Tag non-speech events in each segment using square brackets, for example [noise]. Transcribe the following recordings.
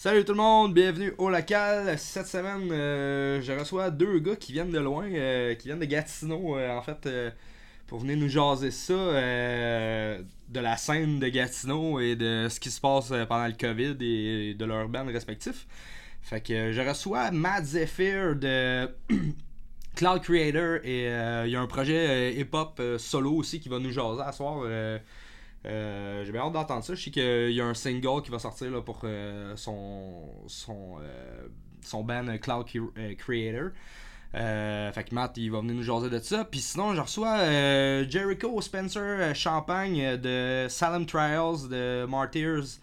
Salut tout le monde, bienvenue au local. Cette semaine, euh, je reçois deux gars qui viennent de loin, euh, qui viennent de Gatineau, euh, en fait, pour venir nous jaser ça, de la scène de Gatineau et de ce qui se passe pendant le COVID et de leurs bands respectifs. Fait que je reçois Matt Zephyr de [clears throat] Cloud Creator et il y a un projet hip-hop solo aussi qui va nous jaser à soir. Euh, J'ai bien hâte d'entendre ça. Je sais qu'il y a un single qui va sortir là, pour euh, son, son, euh, band Cloud Cre- Creator. Fait que Matt il va venir nous jaser de ça. Puis sinon, je reçois Jericho Spencer Champagne de Salem Trials de Martyrs.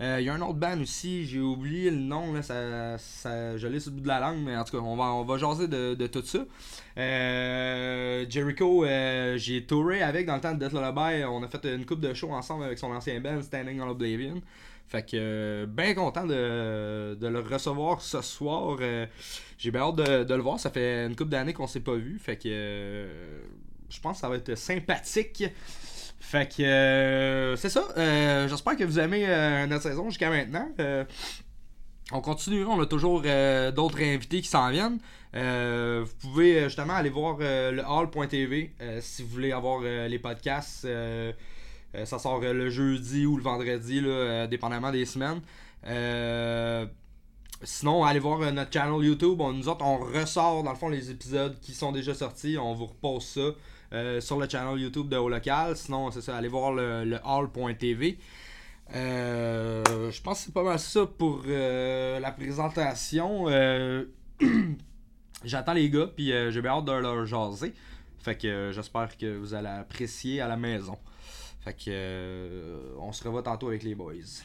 Euh, Il y a un autre band aussi, j'ai oublié le nom, là, ça, ça, je l'ai sur le bout de la langue, mais en tout cas, on va, on va jaser de, de tout ça. Euh, Jericho, euh, j'ai touré avec dans le temps de Death Lullaby, on a fait une coupe de show ensemble avec son ancien band, Standing on Oblivion. Fait que, bien content de, de le recevoir ce soir. Euh, j'ai bien hâte de, de le voir, ça fait une couple d'années qu'on s'est pas vu, fait que je pense que ça va être sympathique. Fait que euh, c'est ça. Euh, J'espère que vous aimez euh, notre saison jusqu'à maintenant. On continue, on a toujours d'autres invités qui s'en viennent. Vous pouvez justement aller voir le hall.tv si vous voulez avoir les podcasts. Ça sort le jeudi ou le vendredi, là, dépendamment des semaines. Sinon, allez voir notre channel YouTube. Nous autres, on ressort dans le fond les épisodes qui sont déjà sortis. On vous repose ça euh, sur le channel YouTube de Au Local. Sinon, c'est ça, allez voir le, hall.tv. Euh, je pense que c'est pas mal ça pour euh, la présentation. [clears throat] J'attends les gars, puis j'ai bien hâte de leur jaser. Fait que j'espère que vous allez apprécier à la maison. Fait que on se revoit tantôt avec les boys.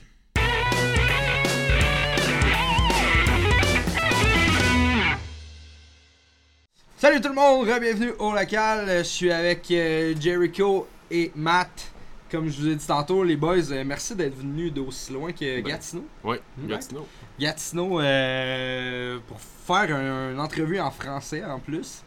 Salut tout le monde, bienvenue au local. Je suis avec euh, Jericho et Matt. Comme je vous ai dit tantôt, les boys, euh, merci d'être venus d'aussi loin que Ben, Gatineau. Ouais, Ouais. Gatineau. Gatineau euh, pour faire un- une entrevue en français en plus.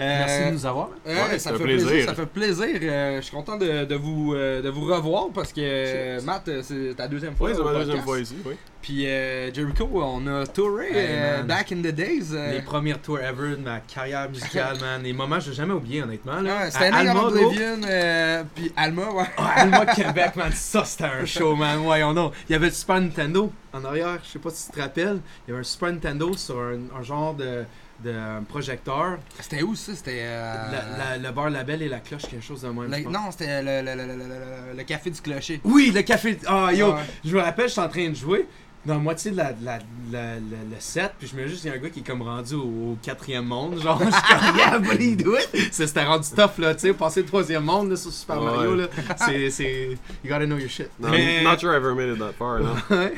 Euh, Merci de nous avoir. Ouais, ça me fait plaisir. plaisir. Ça fait plaisir. Euh, je suis content de, de vous, euh, de vous revoir parce que euh. Matt, c'est ta deuxième fois. Ouais, c'est ma deuxième fois ici, oui. Puis euh, Jericho, on a touré Hey, euh, back in the days. euh, Les premières tours ever de ma carrière musicale, [laughs] man. Les moments que je vais jamais oublier, honnêtement. Là. ouais, À Standing Alma. Oblivion, euh, puis Alma, ouais. Ah, Alma Québec, man, ça c'était un show, man. Voyons donc. Il y avait le Super Nintendo en arrière, je sais pas si tu te rappelles. Il y avait un Super Nintendo sur un, un genre de, euh, projecteur. C'était où ça? C'était. euh, La- la- le bar Label et la cloche, quelque chose de même. le- non, c'était le, le, café du clocher. Oui, le café. Ah, yo, Ouais. je me rappelle, je suis en train de jouer dans la moitié de la, de la, de la- le set, puis je me juste, il y a un gars qui est comme rendu au, au quatrième monde. Genre, je suis comme, yeah, [laughs] C'était rendu tough, là, tu sais, passer le troisième monde là, sur Super Ouais. Mario, là. [laughs] C'est. c'est- You gotta know your shit. No, Mais- Not sure I ever made it that far? [laughs] Ouais.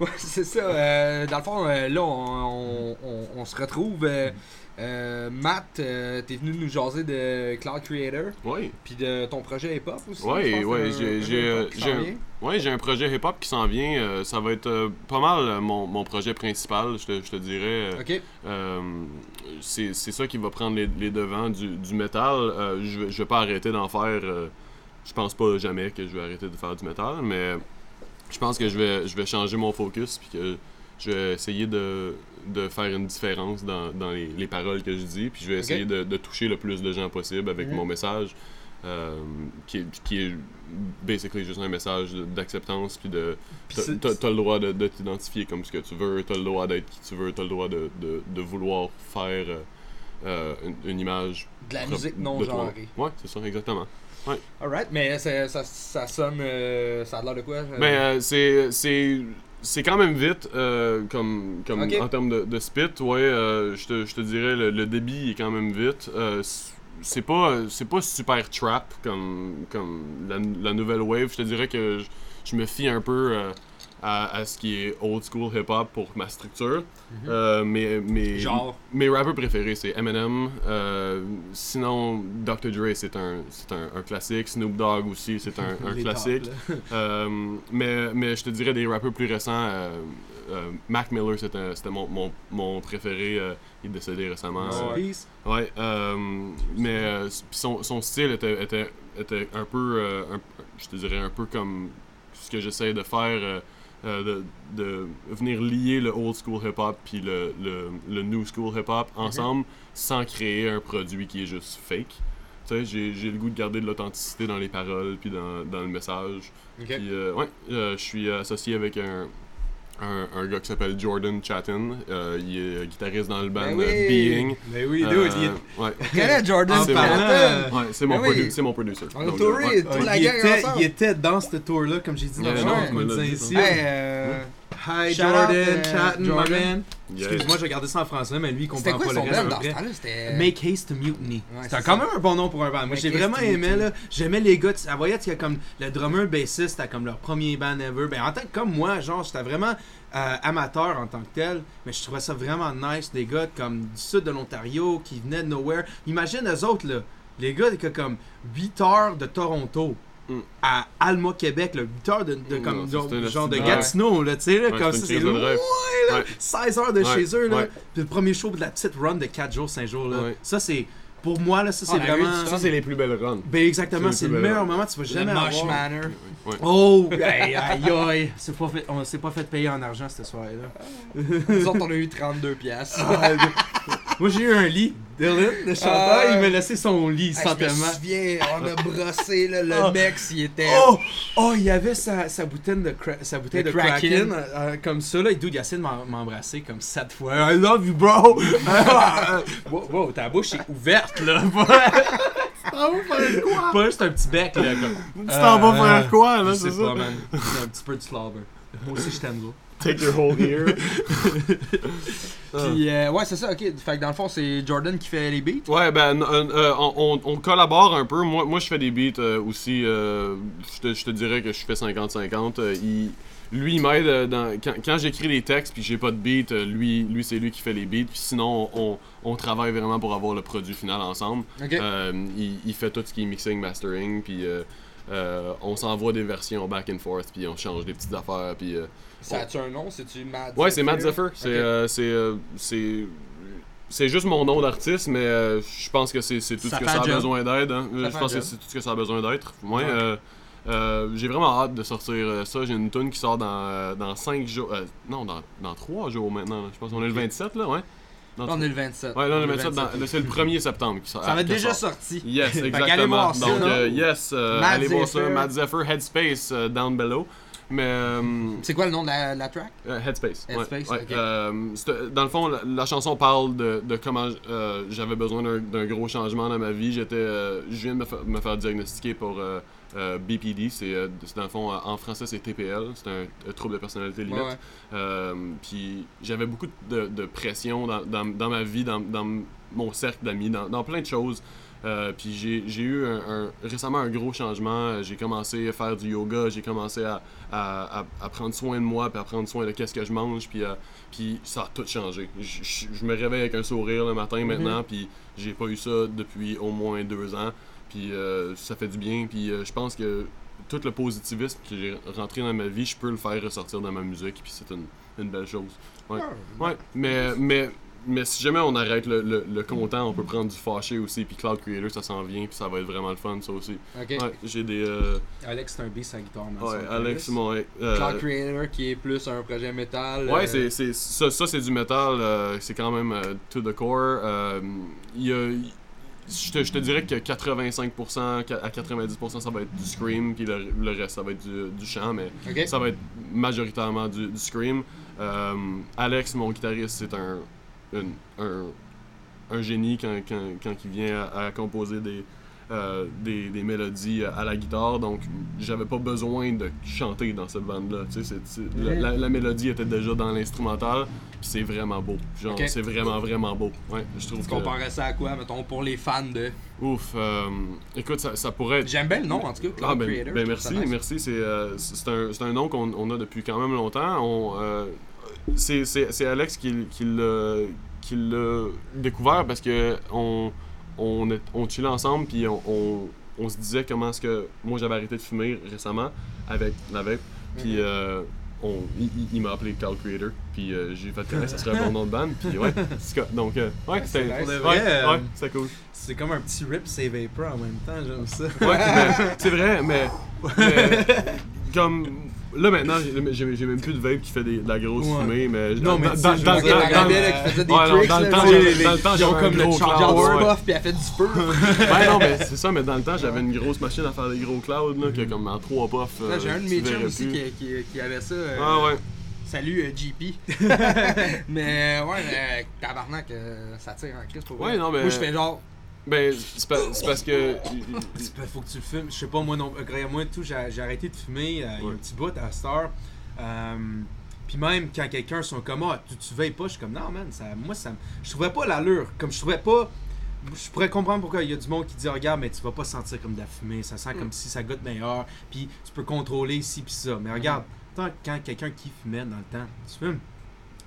Ouais, c'est ça. euh, dans le fond, euh, là, on, on- on se retrouve. euh, euh, Matt, euh, t'es venu nous jaser de Cloud Creator, Oui. puis de ton projet hip-hop aussi. T'as un j'ai- un projet hip-hop qui s'en vient. euh, ça va être euh, pas mal euh, mon, mon projet principal, je te, je te dirais. Ok. C'est ça qui va prendre les, les devants du, du métal. Je, vais- je vais pas arrêter d'en faire. je pense pas jamais que je vais arrêter de faire du métal, mais je pense que je vais, je vais changer mon focus puis que je vais essayer de, de faire une différence dans, dans les, les paroles que je dis, puis je vais essayer de, de toucher le plus de gens possible avec Mhm. mon message. euh, qui, est, qui est basically juste un message d'acceptance puis de T'as- le droit de, de t'identifier comme ce que tu veux, t'as le droit d'être qui tu veux, t'as le droit de, de, vouloir faire euh, euh, une, une image. De la musique non genrée. Ouais, c'est ça, exactement. Alright, mais ça, ça sonne. euh, ça a l'air de quoi? Mais euh, c'est c'est quand même vite euh, comme comme en termes de, de spit, ouais, euh, je te, je te dirais le, le débit est quand même vite. Euh, c'est pas c'est pas super trap comme comme la, la nouvelle wave. Je te dirais que je, je me fie un peu euh, à, à ce qui est old school hip hop pour ma structure. Euh, mais mais Genre. mes rappeurs préférés, c'est Eminem. euh, sinon, Dr. Dre, c'est un, c'est un, un classique. Snoop Dogg aussi, c'est un, [laughs] classique. Euh, mais, mais je te dirais des rappeurs plus récents. euh, euh, Mac Miller, c'était mon, mon, mon préféré. euh, il est décédé récemment. Ouais. Peace. Ouais, euh, mais son, son style était, était, était un peu, euh, un- je te dirais un peu comme ce que j'essaie de faire, de, de venir lier le old school hip-hop puis le, le, le new school hip-hop ensemble sans créer un produit qui est juste fake. Tu sais, j'ai le goût de garder de l'authenticité dans les paroles puis dans, dans le message. Ok. Puis, euh, ouais, euh, je suis associé avec un, un, un gars qui s'appelle Jordan Chatton. Euh, il est guitariste dans le band Ben oui. Being. Mais oui, Euh, il Jordan euh, Ouais, c'est mon, Ben oui. c'est mon producer. On a Donc, touré, ouais. toute la il, gang était, ensemble. il était dans ce tour-là, comme j'ai dit dans le show, disait ici. Hey, euh, Hi Shout out, Jordan, euh, Chatton, my Jordan. man. Yeah. Excuse-moi, j'ai regardé ça en français, mais lui, il comprend quoi pas le reste. dans ce? C'était... Make Haste to Mutiny. Ouais, C'était c'est quand ça. même un bon nom pour un band. Moi, j'ai vraiment aimé, Mutiny. là. J'aimais les gars. Tu tu voyais, qu'il y a comme le drummer bassiste, c'était comme leur premier band ever. Ben, en tant que comme moi, genre, j'étais vraiment euh, amateur en tant que tel. Mais je trouvais ça vraiment nice. Des gars comme du sud de l'Ontario qui venaient de nowhere. Imagine eux autres, là. Les gars qui comme 8 heures de Toronto. Mm. À Alma, Québec, là, 8 heures de, de Mm, comme, non, genre, de Gatineau, là, tu sais, là, Ouais, comme c'est ça, c'est loin, là, Ouais. 16 heures de Ouais, chez eux, là. ouais. Puis le premier show de la petite run de 4 jours, 5 jours, là. Ouais. Ça, c'est, pour moi, là, ça, Ah, c'est vraiment... Ça, c'est les plus belles runs. Ben exactement, C'est le le meilleur moment, tu vas Le jamais Mosh avoir. Manor. Oh, [laughs] aïe aïe aïe, c'est pas fait, on s'est pas fait payer en argent cette soirée-là. Nous autres, on a eu 32 piastres. Ah, Moi j'ai eu un lit. Dylan, le chanteur, Ah. il m'a laissé son lit sans je me souviens, on a brossé, là, le Oh. mec, il était... Oh, oh, il avait sa, sa bouteille de, cra- sa bouteille De de Kraken, Kraken. euh, comme ça là, et dude, il a essayé de m'embrasser comme sept fois. I love you, bro. [laughs] wow, wow, ta bouche est ouverte là. [laughs] Ah, vous faire quoi? pas juste un petit bec là. Comme. Tu t'en vas Euh, faire quoi, là, c'est sais pas, ça? man. C'est un petit peu de slobber. Moi aussi, je t'aime, gros. Take your whole ear. [laughs] Puis, euh, ouais, c'est ça, ok. Fait que dans le fond, c'est Jordan qui fait les beats. Ouais, ben, euh, euh, on, collabore un peu. Moi, moi je fais des beats euh, aussi. je, te, je te dirais que je fais 50-50. Euh, il- lui, il m'aide dans- quand, quand j'écris des textes puis j'ai pas de beat. lui, lui c'est lui qui fait les beats. Puis sinon, on, on travaille vraiment pour avoir le produit final ensemble. Ok. Euh, il, il fait tout ce qui est mixing, mastering. Puis euh, euh, on s'envoie des versions back and forth. Puis on change des petites affaires. Puis. Ça a-tu un nom? C'est-tu Mad Ouais, c'est Matt Zephyr. C'est Ok. euh, c'est euh, c'est c'est juste mon nom d'artiste, mais euh, je pense que c'est c'est tout ce que ça a besoin d'être. hein. Je pense que c'est tout ce que ça a besoin d'être. Euh, euh, j'ai vraiment hâte de sortir ça. J'ai une tune qui sort dans, dans 5 jours. euh, non, dans, dans 3 jours maintenant. Je pense qu'on est le 27 là, ouais. Dans on est le 27. Ouais, là, on est On le est 27. dans- là, c'est le 1er septembre qui sort. Ça va être déjà sort. sorti. Yes, exactement. voir ça. Donc, euh, yes, euh, Matt allez voir ça. Matt Zephyr, Headspace, euh, down below. Mais. euh, C'est quoi le nom de la, la track? Euh, Headspace. ouais. Euh, dans le fond, la, la chanson parle de, de comment j'avais besoin d'un- gros changement dans ma vie. J'étais, je viens de me, fa- me faire diagnostiquer pour BPD. C'est, dans le fond, en français, c'est TPL. C'est un, un trouble de personnalité limite. Ouais, puis j'avais beaucoup de, de pression dans, dans, dans ma vie, dans, dans mon cercle d'amis, dans plein de choses. Euh, puis j'ai, eu un, un- récemment un gros changement. J'ai commencé à faire du yoga, j'ai commencé à, à, à- à prendre soin de moi, puis à prendre soin de qu'est-ce que je mange, puis, euh, puis ça a tout changé. Je, me réveille avec un sourire le matin maintenant, puis j'ai pas eu ça depuis au moins deux ans. Puis euh, ça fait du bien, puis je pense que tout le positivisme que j'ai rentré dans ma vie, je peux le faire ressortir dans ma musique, puis c'est une, une belle chose. Ouais. Ouais, mais, mais, mais si jamais on arrête le, le, le content, on peut prendre du fâché aussi, puis Cloud Creator, ça s'en vient, puis ça va être vraiment le fun, ça aussi. Ok. Ouais, j'ai des. euh, Alex, c'est un beat à guitare, ouais, Alex, mon. euh, Cloud Creator qui est plus un projet métal. Ouais, euh, c'est, c'est, ça, ça c'est du métal, c'est quand même to the core. Il y a- il- je, te, je te dirais que 85% à 90% ça va être du scream, puis le, le reste ça va être du, du chant, mais ça va être majoritairement du, du scream. Alex, mon guitariste, c'est un, une- un, un génie quand, quand, quand il vient à, à composer des, euh, des, des mélodies à la guitare, donc j'avais pas besoin de chanter dans cette bande-là. la, la- la mélodie était déjà dans l'instrumental, puis c'est vraiment beau. Genre, c'est vraiment, vraiment beau. Ouais, je trouve Tu que... comparais ça à quoi, mettons, pour les fans de. Ouf, euh, écoute, ça, ça pourrait être... J'aime bien le nom, en tout cas, Cloud Ah, ben, Creator. ben merci, merci. C'est euh, c'est un, c'est un nom qu'on on a depuis quand même longtemps. On, c'est c'est- c'est Alex qui, qui l'a découvert parce que on, on, est- on chillait ensemble puis on, on, on se disait comment est-ce que moi j'avais arrêté de fumer récemment avec la vape puis Mhm. euh, on, il, il- m'a appelé Cal Creator puis euh, j'ai fait que ça serait un [laughs] bon nom de bande puis ouais c'est donc euh, ouais c'était nice. Pour de ouais, euh, ouais, cool C'est comme un petit rip save Vapor en même temps, j'aime ça. Ouais, c'est vrai, mais, [laughs] mais comme là maintenant, j'ai- j'ai j'ai même plus de vape qui fait des- de la grosse Ouais. fumée, mais Non, mais dans, dans, dans, dans- qui faisait des tricks, dans le temps, dans le temps, j'avais comme le du puff puis elle fait du feu. [laughs] Ouais, non, mais c'est ça, mais dans le temps, j'avais une grosse machine à faire des gros clouds, là, que comme en trois puffs. Là, euh, J'ai un de mes chums aussi qui, avait ça. euh, Ah ouais. Salut euh, JP. [laughs] [laughs] mais ouais, mais tabarnak, euh, ça tire en crise pour Ouais, non, mais- Moi, je fais genre. Ben, c'est parce que. C'est pas- faut que tu le fumes. Je sais pas, moi, non. moi, tout, j'ai arrêté de fumer euh, il y a un petit bout à Star. Euh, puis même quand quelqu'un sont comme ah tu, tu veilles pas, je suis comme non man, ça, moi ça, je trouvais pas l'allure, comme je trouvais pas, je pourrais comprendre pourquoi il y a du monde qui dit regarde mais tu vas pas sentir comme de la fumée, ça sent comme si ça goûte meilleur, puis tu peux contrôler ici puis ça, mais regarde, tant quand quelqu'un qui fumait dans le temps, tu fumes,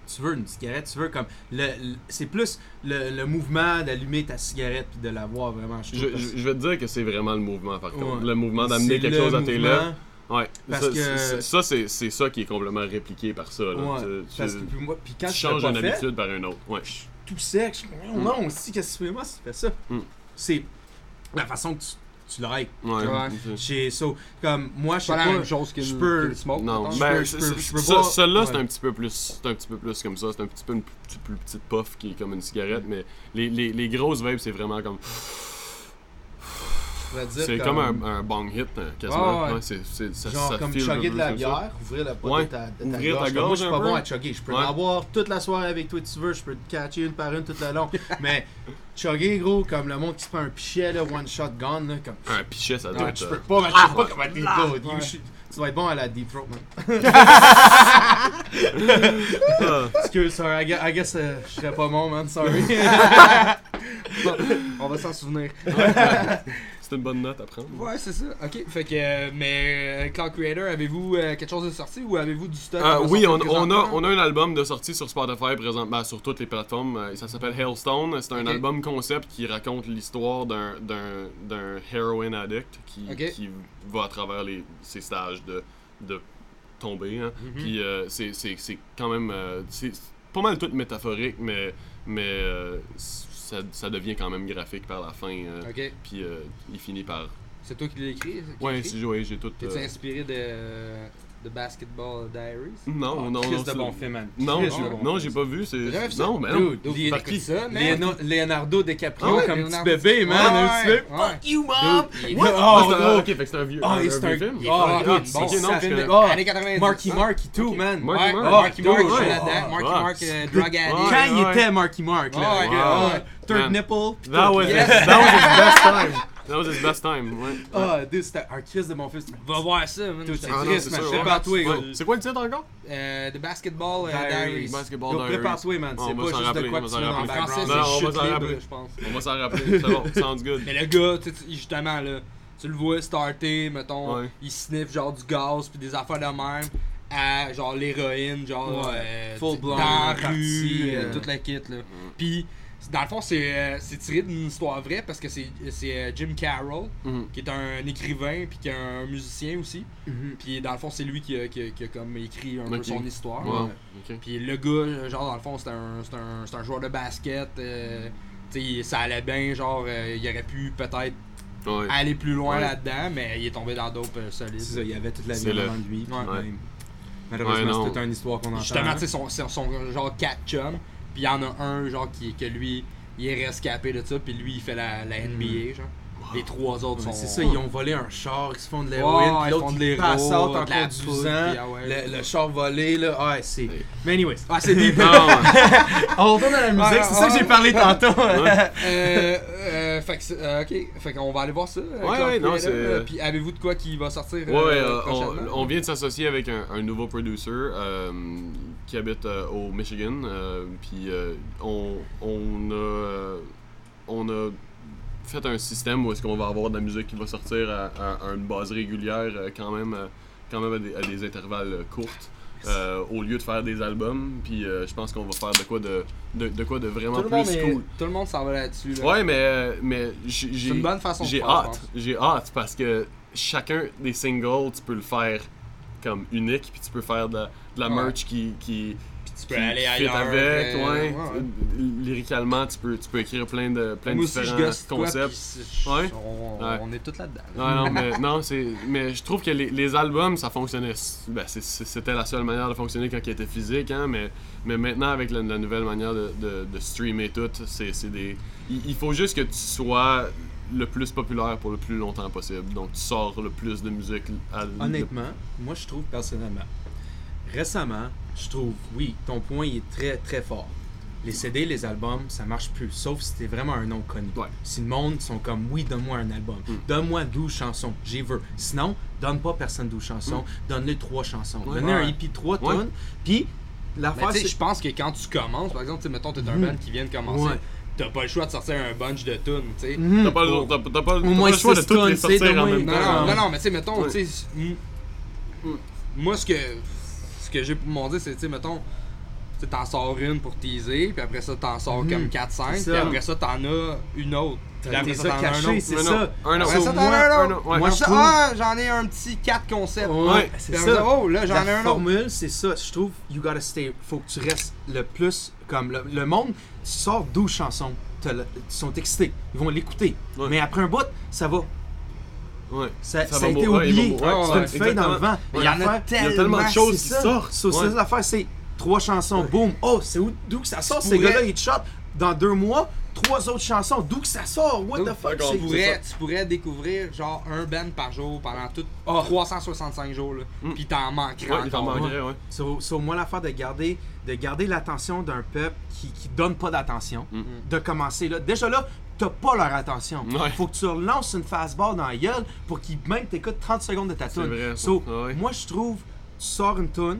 tu veux une cigarette, tu veux comme le, le- c'est plus le, le mouvement d'allumer ta cigarette puis de la voir vraiment. Je, Je, je, je vais te dire que c'est vraiment le mouvement, par contre. Ouais. Le mouvement d'amener quelque chose à tes lèvres. Ouais. Parce ça, que- c'est- ça, c'est c'est ça qui est complètement répliqué par ça. Là. Ouais, Tu- parce tu- que puis moi, puis quand tu changes une fait, habitude par une autre. Ouais. je suis tout sec. Je suis Mm. non, aussi, qu'est-ce que tu fais moi si tu fais ça? Mm. C'est la façon que tu, tu l'aides. Ouais. Chez so, comme moi, je sais C'est pas pas. la même chose que je le- peux- que le smoke. Non, mettons. ben, peux- c'est- un petit peu plus c'est un petit peu plus comme ça. C'est un petit peu une plus petite puff qui est comme une cigarette, mais les, les, les grosses vapes, c'est vraiment comme. Je dire C'est comme un, un bong hit, euh, quasiment. Ouais, ouais. Ouais, c'est, c'est, ça, Genre ça comme chugger de la comme bière, ouvrir la porte Ouais, de ta, de ta ouvrir ta gorge. Comme Moi, gorge je suis pas peu. bon à chugger. Je peux Ouais. en boire toute la soirée avec toi, tu veux. Je peux te catcher une par une tout le long. [laughs] Mais chugger, gros, comme le monde qui se prend un pichet, là, one shot gone, là, comme. Un pichet, ça doit être. tu euh, peux pas, mais je pas comment deep throat. Tu vas être bon à la deep throat, man. [laughs] Excuse, sorry, I guess, I guess euh, je serais pas bon, man, sorry. [laughs] On va s'en souvenir. C'est une bonne note à prendre. Ouais, c'est ça. Ok, fait que. euh, mais euh, Cloud Creator, avez-vous euh, quelque chose de sorti ou avez-vous du stock? Euh, oui, on, a, on a un album de sortie sur Spotify présentement, sur toutes les plateformes. Ça s'appelle Hailstone. C'est un album concept qui raconte l'histoire d'un, d'un, d'un heroin addict qui, qui va à travers les, ses stages de, de tomber. hein. Mhm. Puis euh, c'est, c'est, c'est quand même. euh, c'est c'est pas mal tout métaphorique, mais, mais euh, ça, ça devient quand même graphique par la fin. euh, Ok, Puis euh, il finit par. c'est toi qui l'as écrit? Qui Ouais, j'ai tout. T'es-tu euh, inspiré de, de Basketball Diaries? Non, non, Chris non. de c'est- bon film, man. Non, non, j'ai pas vu. C'est... Non, mais non. Leonardo DiCaprio Ah ouais, comme Leonardo- petit bébé, man. Ouais, un petit ouais, peu. ouais. Fuck you, mom! Oh, c'est un- ok, fait que c'est un vieux, Ah, un, un c'est vieux un- film. Il est Ah, c'est Ok, non, Années 90. Marky. Mark et tout, man. Marky Mark. Marky Oh, Mark, dude, je suis là-dedans. Marky Mark, drug addict. Quand il était Marky Mark, là. Third nipple. That was, Yes. that was his best time. That was his best time, ouais. Ah, dude, c'était un Chris de mon fils. Va voir ça, man. Te c'est Ah, non, Chris, c'est man. sûr, Je ouais. prépare-toi, Ouais. gros. C'est quoi le titre encore? Euh, The Basketball euh, Diaries. Basketball Yo, Diaries. prépare-toi, man. On C'est va pas s'en juste rappeler, de quoi on que va tu s'en mets dans le français. Non, non, c'est on va chute s'en libre, rappeler. je pense. On va s'en rappeler, [laughs] c'est bon, sounds good. Mais le gars, tu sais, tu- justement, là, tu le vois starter, mettons, Ouais. il sniffe genre du gaz puis des affaires de même à genre l'héroïne, genre Ouais. euh, Full blown, dans la party, rue, euh, euh. toute la kit, Mm. là. Puis, dans le fond, c'est euh, c'est tiré d'une histoire vraie parce que c'est c'est, euh, Jim Carroll, Mhm. qui est un écrivain puis qui est un musicien aussi. Mhm. Puis, dans le fond, c'est lui qui a, qui a- qui a comme écrit un peu son histoire. Wow. Puis le gars, genre, dans le fond, c'est un, c'est un, c'est un joueur de basket. euh, tu sais, ça allait bien, genre, euh, il aurait pu peut-être Ouais. aller plus loin Ouais. là-dedans, mais il est tombé dans d'autres euh, solides. C'est ça, il y avait toute la C'est vie le- avant de lui. Ouais. Malheureusement, c'est toute une histoire qu'on entend. Justement, tu sais, son, son, son genre 4 chums, puis il y en a un, genre, qui, que lui, il est rescapé de ça, puis lui, il fait la, la NBA, genre. Les trois autres Ouais, sont. C'est ça, ils ont volé un char, ils se font de l'héroïne, ils puis font l'autre de il passe out en de la conduisant, ah ouais. le, le char volé, là, ah, c'est... Ouais. Mais anyways, Ah, c'est [laughs] des. [laughs] On retourne à la musique, Ouais, c'est ça que j'ai parlé tantôt. [laughs] Ouais. euh, euh, fait que, euh, ok, fait qu'on va aller voir ça. euh, Ouais, ouais, non, c'est- euh, Puis avez-vous de quoi qui va sortir Ouais, euh, euh, on, on vient de s'associer avec un, un nouveau producer euh, qui habite euh, au Michigan. euh, Puis euh, on, on, a, on a fait un système où est-ce qu'on va avoir de la musique qui va sortir à, à- à une base régulière quand même, quand même à des, à des intervalles courtes. euh, au lieu de faire des albums, puis euh, je pense qu'on va faire de quoi de, de, de quoi de vraiment tout, plus est- cool. tout le monde s'en va là-dessus. Là. Ouais, mais, mais j'ai j'ai- une bonne façon de j'ai faire, je hâte, j'ai hâte parce que chacun des singles, tu peux le faire comme unique, puis tu peux faire de, de la Ouais. merch qui, qui, Puis Tu peux qui aller ailleurs, avec, euh, ouais. ouais. Lyricalement, tu peux, tu peux écrire plein de, plein de Moi aussi, je différents quoi, concepts. On, Ouais. on est tous là-dedans. Non, mais, [laughs] non, c'est, mais je trouve que les, les albums, ça fonctionnait. Ben, c'était la seule manière de fonctionner quand il était physique, hein, mais, mais maintenant, avec la, la nouvelle manière de, de, de streamer tout, c'est, c'est des. Il, il faut juste que tu sois le plus populaire pour le plus longtemps possible. Donc, tu sors le plus de musique. à- Honnêtement, moi je trouve personnellement, récemment, je trouve, oui, ton point il est très très fort. Les CD, les albums, ça marche plus, sauf si t'es vraiment un nom connu. Ouais. Si le monde sont comme, oui, donne-moi un album, Mm. donne-moi 12 chansons, j'y veux. Sinon, donne pas personne 12 chansons, donne-le 3 chansons. Mm. Ouais. Donnez un. EP 3 Ouais. tunes, puis l'affaire c'est... je pense que quand tu commences, par exemple, mettons, t'es un Mhm. band qui vient de commencer, Ouais. t'as pas le choix de sortir un bunch de tunes, tu sais. Mhm. T'as pas, le- Oh. pas, moins le choix de toutes les tonnes, tu sais, sortir en même temps. non, non, non, mais tu sais, mettons, tu sais, Mm. moi, ce que, que j'ai pour mon dire, c'est, tu sais, mettons, t'en sors une pour teaser, puis après ça, t'en sors Mhm. comme 4-5, C'est puis ça. après ça, t'en as une autre. Puis après ça, ça t'en as un caché, autre. c'est Un ça. autre, un autre. Après ça, t'en moi- as un un autre. autre, ouais. Moi, Après je ah, j'en ai un petit 4 concepts. Ouais, c'est après ça. oh, là, j'en ai La un autre. formule, c'est ça. Je trouve, you gotta stay. Faut que tu restes le plus comme le, le monde. Tu sors 12 chansons. Ils sont excités. Ils vont l'écouter. Ouais. Mais après un bout, ça va. Ouais. Ça, Ça ça a été oublié. c'est ouais, une feuille dans le vent. Il y en a tellement de choses qui sortent. So, Ouais. ça, l'affaire, c'est trois chansons. Boum. Oh, c'est où- d'où que ça sort? Ces gars-là, ils te shot. Dans deux mois, trois autres chansons. D'où que ça sort? What the fuck? Tu pourrais, tu pourrais découvrir genre un band par jour pendant tout 365 jours, là. Mm. Puis t'en manquerais Ouais, encore. manquerait, ouais. Sur, sur moi, l'affaire de garder, de garder l'attention d'un peuple qui, qui donne pas d'attention, Mm. de commencer là. Déjà là, t'as pas leur attention. Ouais. Faut que tu leur lances une fastball dans la gueule pour qu'ils même t'écoutent 30 secondes de ta tune. So, ouais. moi, je trouve, tu sors une tune,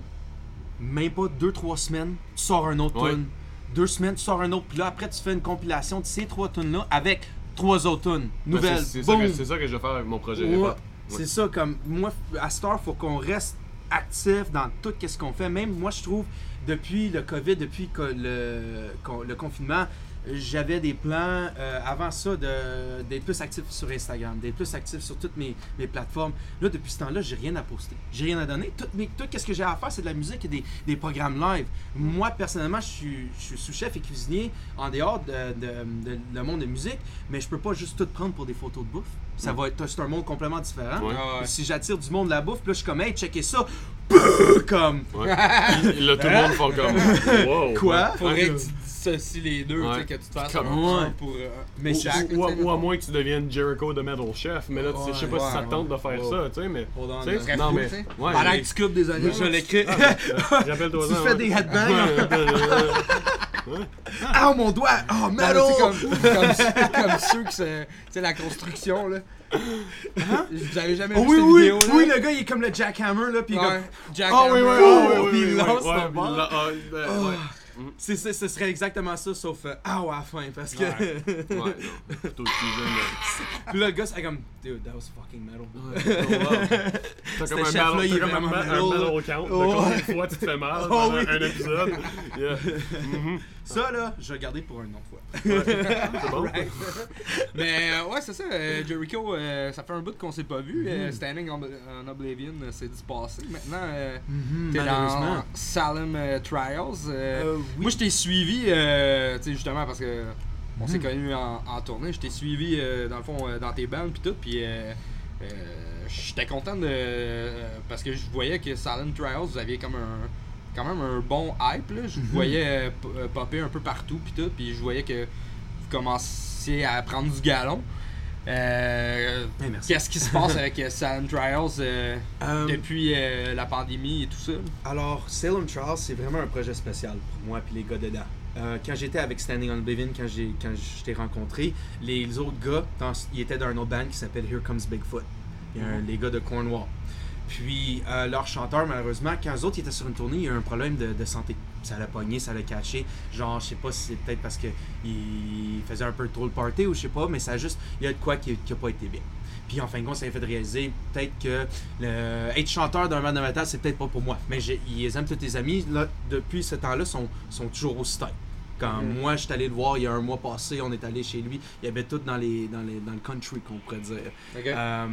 même pas 2-3 semaines, tu sors un autre Ouais. tune. Deux semaines, tu sors un autre. Puis là, après, tu fais une compilation de ces trois tunes-là avec trois autres tunes. Ben, Nouvelles. c'est- C'est ça, que- c'est ça que je vais faire avec mon projet. C'est ça, comme moi, à Star, faut qu'on reste actif dans tout ce qu'on fait. Même moi, je trouve, depuis le COVID, depuis le, le confinement, j'avais des plans euh, avant ça de- d'être plus actif sur Instagram, d'être plus actif sur toutes mes, mes plateformes. Là, depuis ce temps-là, j'ai rien à poster. J'ai rien à donner. Tout, mais, tout ce que j'ai à faire, c'est de la musique et des, des programmes live. Moi, personnellement, je suis, je suis sous-chef et cuisinier en dehors de, de- de- le monde de musique, mais je peux pas juste tout prendre pour des photos de bouffe. Ça va être c'est un monde complètement différent. Ouais. Ah ouais. Si j'attire du monde de la bouffe, puis là, je suis comme, hey, checkez ça. Comme. Ouais. [laughs] Là, tout le monde fait comme. [laughs] Wow. Quoi? Faudrait Ouais. que tu dissocies les deux, Ouais. tu sais, que tu te fasses un pour. euh, Mais Ou, Jack, ou- ou à, ou moins que tu deviennes Jericho de Metal Chef, mais là, tu sais, je sais pas si ça tente de faire ça, tu sais, mais. Tu sais, non, mais. Pendant que tu coupes des oignons. Je l'écris. [laughs] Rappelle-toi Tu ça, fais des headbangs. Ah, mon doigt! Oh, metal! comme, comme, comme ceux qui sais, la construction, là. Vous avez jamais Oh, vu oui, cette oui, vidéo, là? oui, le gars, il est comme le jackhammer, là, puis il est Ouais. Jack Ah, oui, Hammer. oui, Oh, oui, là, Oh. ouais. C'est, c'est- ce serait exactement ça, sauf euh, ah, à la fin, parce que. Ouais, [laughs] non, plutôt mais- puis là, le gars, c'est comme, dude, that was fucking metal. Ouais, oh, wow. [laughs] T'as comme un chef-là, battle, il comme un, vraiment ba- un metal. count de Oh. combien de fois tu te fais mal Oh, oui. un épisode? [laughs] Yeah. Mhm. Ça, là, je vais garder pour une autre fois. C'est bon? Right. Mais euh, ouais, c'est ça. euh, Jericho, euh, ça fait un bout qu'on s'est pas vu. euh, Standing on, on Oblivion, euh, c'est du passé. Maintenant, euh, t'es dans. Salem euh, Trials. Oui. Moi, je t'ai suivi, euh, tu sais, justement, parce que on s'est Mhm. connus en, en tournée. Je t'ai suivi, euh, dans le fond, euh, dans tes bandes puis tout. Puis j'étais content de. parce que je voyais que Salem Trials, vous aviez comme un. Quand même un bon hype, là. Je vous Mhm. voyais popper un peu partout, puis tout. Puis je voyais que vous commenciez à prendre du galon. Euh, Eh. Qu'est-ce qui se passe [laughs] avec euh, Salem Trials euh, depuis euh, la pandémie et tout ça? Alors, Salem Trials, c'est vraiment un projet spécial pour moi et les gars dedans. Quand j'étais avec Standing on Oblivion, quand j'ai quand je t'ai rencontré, les autres gars, dans- ils étaient dans un autre band qui s'appelle Here Comes Bigfoot. Il y a un- les gars de Cornwall. Puis leur chanteur, malheureusement, quand eux autres ils étaient sur une tournée, il y a eu un problème de, de santé. Ça l'a pogné, ça l'a caché. Genre, je sais pas si c'est peut-être parce que il faisait un peu trop le party ou je sais pas, mais ça a juste, il y a de quoi qui, qui a pas été bien. Puis en fin de compte, ça m'a fait réaliser peut-être que le, être chanteur d'un band de métal, c'est peut-être pas pour moi. Mais j'ai- ils aiment tous tes amis, là, depuis ce temps-là, sont, sont toujours aussi tight. Quand moi, je suis allé le voir il y a un mois passé, on est allé chez lui, il y avait tout dans, les, dans, les, dans le country, qu'on pourrait dire. Euh,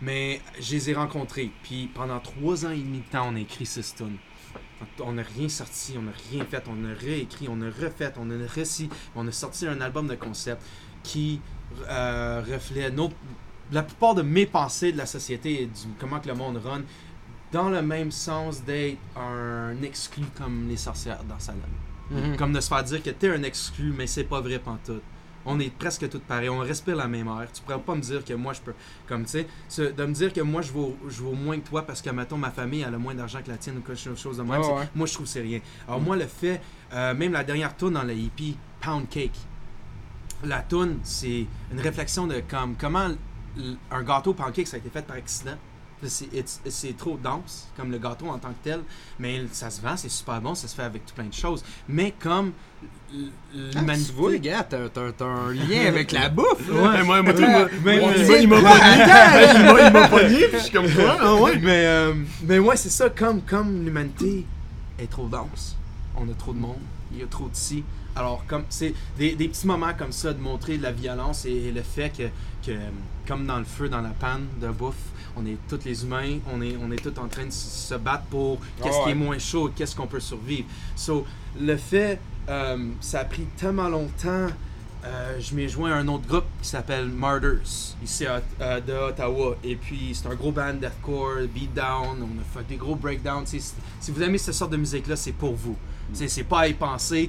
mais je les ai rencontrés. Puis pendant trois ans et demi de temps, on a écrit six tunes. On n'a rien sorti, on n'a rien fait, on a réécrit, on a refait, on a récit, on a sorti un album de concept qui euh, reflète nos- la plupart de mes pensées de la société et du comment que le monde run dans le même sens d'être un exclu comme les sorcières dans Salem. Mhm. Comme de se faire dire que t'es un exclu, mais c'est pas vrai pantoute. On est presque tous pareils, on respire la même air. Tu pourrais pas me dire que moi je peux. Comme tu sais, de me dire que moi je vaux, je vaux moins que toi parce que, mettons, ma famille elle a moins d'argent que la tienne ou quelque chose de même. C'est- ouais. Moi je trouve que c'est rien. Alors, moi le fait, euh, même la dernière tune dans le EP, Pound Cake, la tune c'est une réflexion de comme comment un gâteau pound cake ça a été fait par accident. C'est trop dense, comme le gâteau en tant que tel, mais ça se vend, c'est super bon, ça se fait avec tout plein de choses. Mais comme Ah, l'humanité. tu vois, gars, t'as t'as- t'as un lien avec la bouffe. là. Ouais. Moi, moi, tout, moi, Mais- moi, mais- il m'a- pogné. [laughs] Il m'a- il m'a pogné, puis je suis comme quoi, ah ouais. mais, euh, mais ouais, c'est ça, comme, comme l'humanité est trop dense, on a trop de monde, il y a trop de ci. Alors, comme c'est des, des petits moments comme ça de montrer de la violence et, le fait que, que, comme dans le feu, dans la panne de bouffe, on est tous les humains, on est, on est tous en train de se battre pour qu'est-ce Ah qui est moins chaud, qu'est-ce qu'on peut survivre. So, le fait, ça a pris tellement longtemps. euh, je m'ai joint à un autre groupe qui s'appelle Martyrs, ici à, de Ottawa. Et puis, c'est un gros band deathcore, beatdown. On a fait des gros breakdowns. Si vous aimez cette sorte de musique-là, c'est pour vous. Sais, C'est pas à y penser.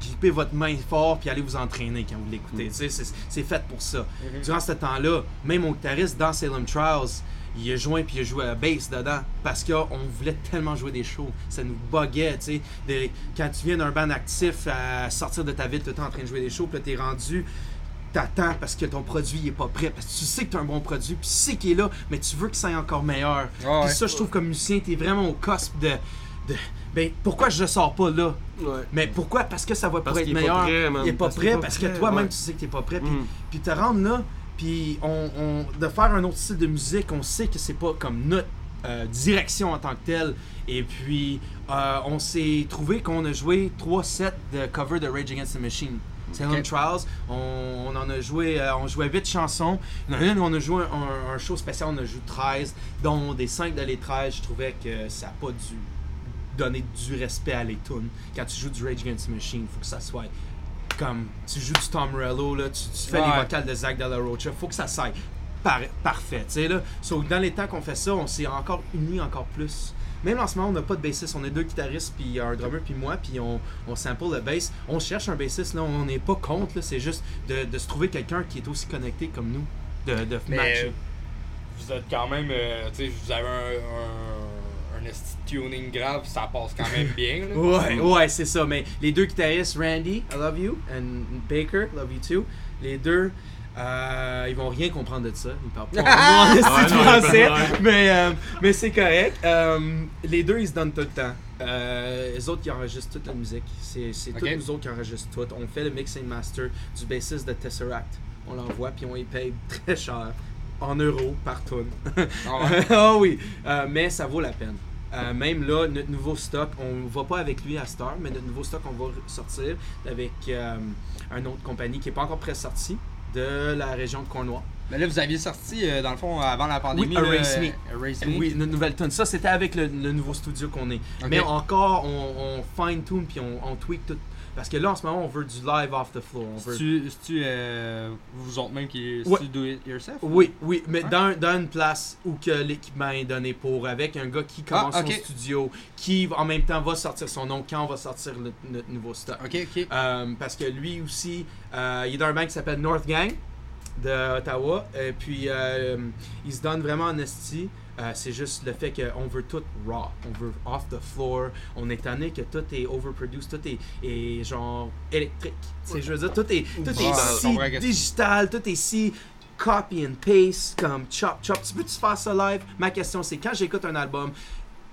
Grippez votre main fort puis allez vous entraîner quand vous l'écoutez. Sais, C'est fait pour ça. Mhm. Durant ce temps-là, même mon guitariste dans Salem Trials, il a joint puis il a joué à la bass dedans parce qu'on voulait tellement jouer des shows. Ça nous buguait, tu sais. Quand tu viens d'un band actif à sortir de ta ville, tout le temps en train de jouer des shows, puis là t'es rendu, t'attends parce que ton produit il est pas prêt, parce que tu sais que t'as un bon produit, puis tu sais qu'il est là, mais tu veux qu'il soit encore meilleur. Ouais. Puis ça, je trouve comme musicien, t'es vraiment au cusp de, de ben pourquoi je sors pas là? Ouais. mais pourquoi? Parce que ça va pas être meilleur. pas prêt, man. il est pas prêt est pas parce que prêt, toi-même ouais. tu sais que t'es pas prêt. Puis, Mm. puis te rendre là, puis on, on- de faire un autre style de musique, on sait que c'est pas comme notre euh, direction en tant que telle. Et puis euh, on s'est trouvé qu'on a joué trois sets de cover de Rage Against the Machine. Salem Ok. Trials, on, on en a joué, euh, on jouait 8 chansons. Il y en a une où on a joué un, un show spécial, on a joué 13, dont des 5 de les 13, je trouvais que ça n'a pas dû donner du respect à les tunes. Quand tu joues du Rage Against the Machine, faut que ça soit comme tu joues du Tom Morello, là, tu, tu fais les vocales de Zach De La Rocha, faut que ça par- parfait. Là. So, dans les temps qu'on fait ça, on s'est encore unis encore plus. Même en ce moment, on n'a pas de bassiste, on est deux guitaristes, puis un drummer, puis moi, puis on, on sample le bass. On cherche un bassiste, là, on n'est pas contre, c'est juste de, de se trouver quelqu'un qui est aussi connecté comme nous, de, de Mais matcher. vous êtes quand même, euh, tu sais, vous avez un, un, un tuning grave, ça passe quand même [laughs] bien. Là. Ouais, ouais, c'est ça. Mais les deux guitaristes, Randy, I love you, and Baker, love you too. Les deux, euh, ils vont rien comprendre de ça. Ils parlent pas en [laughs] Ouais, c'est non, français, mais, euh, mais c'est correct. Euh, les deux, ils se donnent tout le temps. Euh, les autres, qui enregistrent toute la musique. C'est tous nous autres qui enregistrent tout. On fait le mix and master du bassiste de Tesseract. On l'envoie, puis on les paye très cher. En euros par tonne. Ah. [laughs] Ah oui, Euh, mais ça vaut la peine. Euh, même là, notre nouveau stock, on va pas avec lui à Star, mais notre nouveau stock, on va sortir avec euh, une autre compagnie qui est pas encore pré-sortie de la région de Cornwall. Mais là, vous aviez sorti, euh, dans le fond, avant la pandémie. Oui, Erase Me. Erase Me. Oui, notre nouvelle tune. Ça, c'était avec le, le nouveau studio qu'on est. Mais encore, on, on fine-tune puis on, on tweak tout. Parce que là, en ce moment, on veut du live off the floor. On veut... C'est-tu, c'est-tu, euh, vous autres même qui Ouais. do it yourself? Oui, oui, mais dans, dans une place où que l'équipement est donné pour, avec un gars qui commence Ah, son studio, qui en même temps va sortir son nom quand on va sortir le- notre nouveau stock. Ok, ok. Euh, parce que lui aussi, euh, il est dans un band qui s'appelle North Gang de Ottawa. Et puis, euh, il se donne vraiment en esti. Euh, c'est juste le fait qu'on veut tout raw, on veut off the floor, on est tanné que tout est overproduced, tout est, est genre électrique. Sais, je veux dire, tout est, tout est si digital, tout est si copy and paste, comme chop chop. Tu peux-tu faire ça live? Ma question c'est quand j'écoute un album,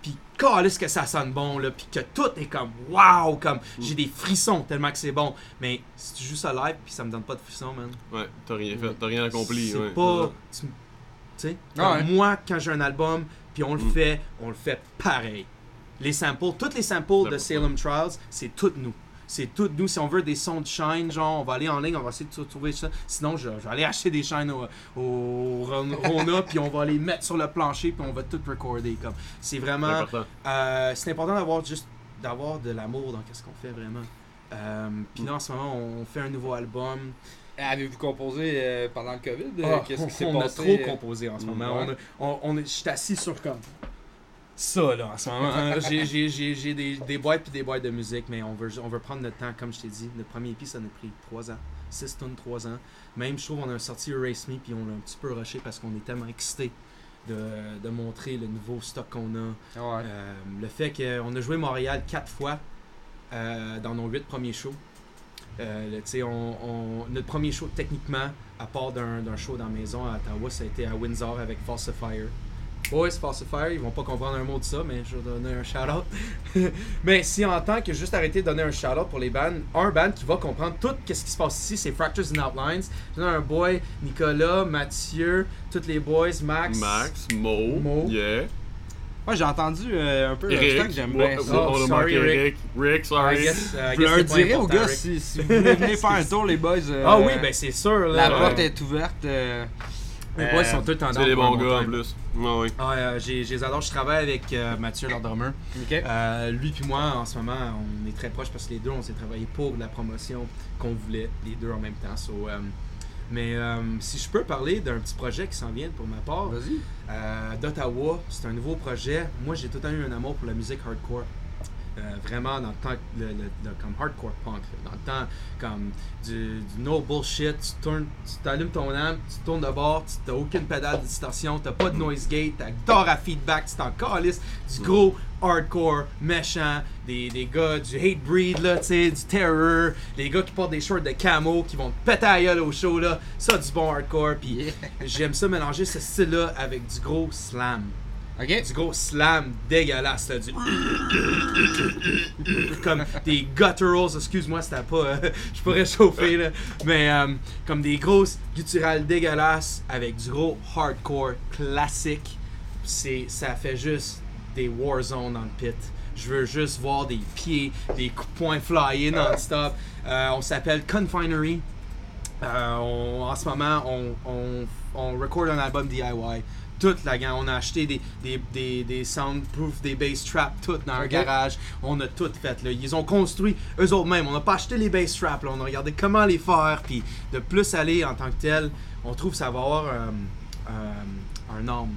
puis calisse que ça sonne bon, là, puis que tout est comme wow, comme j'ai des frissons tellement que c'est bon. Mais si tu joues ça live, puis ça me donne pas de frissons, man. Ouais, t'as rien fait, t'as rien accompli. C'est ouais, pas. Tu tu sais, Ah moi, quand j'ai un album, puis on le Mm. fait, on le fait pareil. Les samples, toutes les samples de Salem Trials, c'est toutes nous. C'est toutes nous. Si on veut des sons de shine, genre, on va aller en ligne, on va essayer de trouver ça. Sinon, je, je vais aller acheter des shines au, au Ron- [laughs] Rona, puis on va les mettre sur le plancher, puis on va tout recorder. Comme. C'est C'est vraiment. important. Euh, c'est important d'avoir juste d'avoir de l'amour dans ce qu'on fait vraiment. Euh, Puis là, en ce moment, on fait un nouveau album. Avez-vous composé euh, pendant le COVID? Euh, Ah, Qu'est-ce on, qui s'est on passé a trop euh, composé en ce moment. ouais. On, a- on, on est, je suis assis sur comme ça là en ce moment. Hein, [laughs] j'ai des, des boîtes puis des boîtes de musique, mais on veut, on veut prendre notre temps, comme je t'ai dit. Le premier EP, ça nous a pris 3 ans. 6 tonnes, 3 ans. Même, je trouve, on a sorti Erase Me, puis on l'a un petit peu rushé parce qu'on est tellement excités de, de montrer le nouveau stock qu'on a. Ouais. Euh, le fait qu'on a joué Montréal 4 fois euh, dans nos 8 premiers shows. Euh, on, on- notre premier show, techniquement, à part d'un show dans la maison à Ottawa, ça a été à Windsor avec Falsifier. Boys, Falsifier, ils vont pas comprendre un mot de ça, mais je vais donner un shout-out. [laughs] mais si en tant que juste arrêter de donner un shout-out pour les bands, un band qui va comprendre tout ce qui se passe ici, c'est Fractures and Outlines. Je donne un boy, Nicolas, Mathieu, tous les boys, Max. Max, Mo, Mo. yeah. Ouais, j'ai entendu euh, un peu le Eric, stock, j'aime Ouais, bien ouais, ça. Oh, sorry, Rick. Rick. Rick, I sorry. guess, uh, I Je guess leur c'est pas dirais aux gars si, si vous voulez [laughs] venir faire un tour, les boys. euh, Ah oui, ben c'est sûr. Là, La Ouais. porte est ouverte. euh, Les Euh, boys sont tous en C'est des bons gars en plus. Ouais, ouais. Ah, euh, j'ai, adore. Je travaille avec euh, Mathieu, leur drummer. Euh, lui puis moi, en ce moment, on est très proches parce que les deux, on s'est travaillé pour la promotion qu'on voulait, les deux en même temps. So, euh, mais euh, si je peux parler d'un petit projet qui s'en vient pour ma part, euh, d'Ottawa, c'est un nouveau projet. Moi, j'ai tout le temps eu un amour pour la musique hardcore. Euh, vraiment dans le temps le, le- le- comme hardcore punk là. dans le temps comme du, du no bullshit tu tournes tu t'allumes ton amp tu tournes de bord tu t'as aucune pédale de distorsion t'as pas de noise gate ta guitare à feedback tu t'en calisses du gros hardcore méchant des, des gars du hate breed là tu du terror les gars qui portent des shorts de camo qui vont te péter la gueule au show là. Ça du bon hardcore puis j'aime ça mélanger ce style là avec du gros slam Ok? du gros slam dégueulasse là, du [coughs] comme des gutturals excuse-moi c'était pas euh, [laughs] je pourrais chauffer là. Mais euh, comme des grosses gutturales dégueulasses avec du gros hardcore classique. C'est ça fait juste des war zones dans le pit. Je veux juste voir des pieds des coups de poing non-stop. Euh, on s'appelle Confinery. On- en ce moment, on, on, on record un album DIY. Toute la gang. On a acheté des, des, des, des soundproof, des bass traps, tout dans un garage. On a tout fait. Là. Ils ont construit eux autres mêmes. On n'a pas acheté les bass traps. Là. On a regardé comment les faire. Puis de plus aller en tant que tel, on trouve que ça va avoir euh, euh, un âme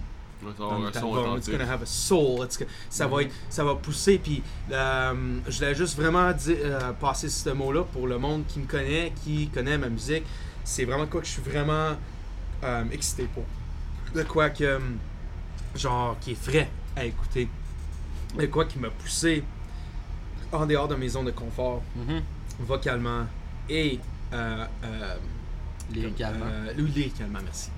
Ouais, ça va dans avoir un notre son album. It's gonna have a soul. It's ça, va être- ça va pousser. Puis, euh, je voulais juste vraiment dire, euh, passer ce mot-là pour le monde qui me connaît, qui connaît ma musique. C'est vraiment quoi que je suis vraiment euh, excité pour. De quoi que, euh, genre, qui est frais à écouter. De quoi qui m'a poussé en dehors de mes zones de confort, Mhm. vocalement et euh, euh, Lyricalement. euh, lyricalement, merci.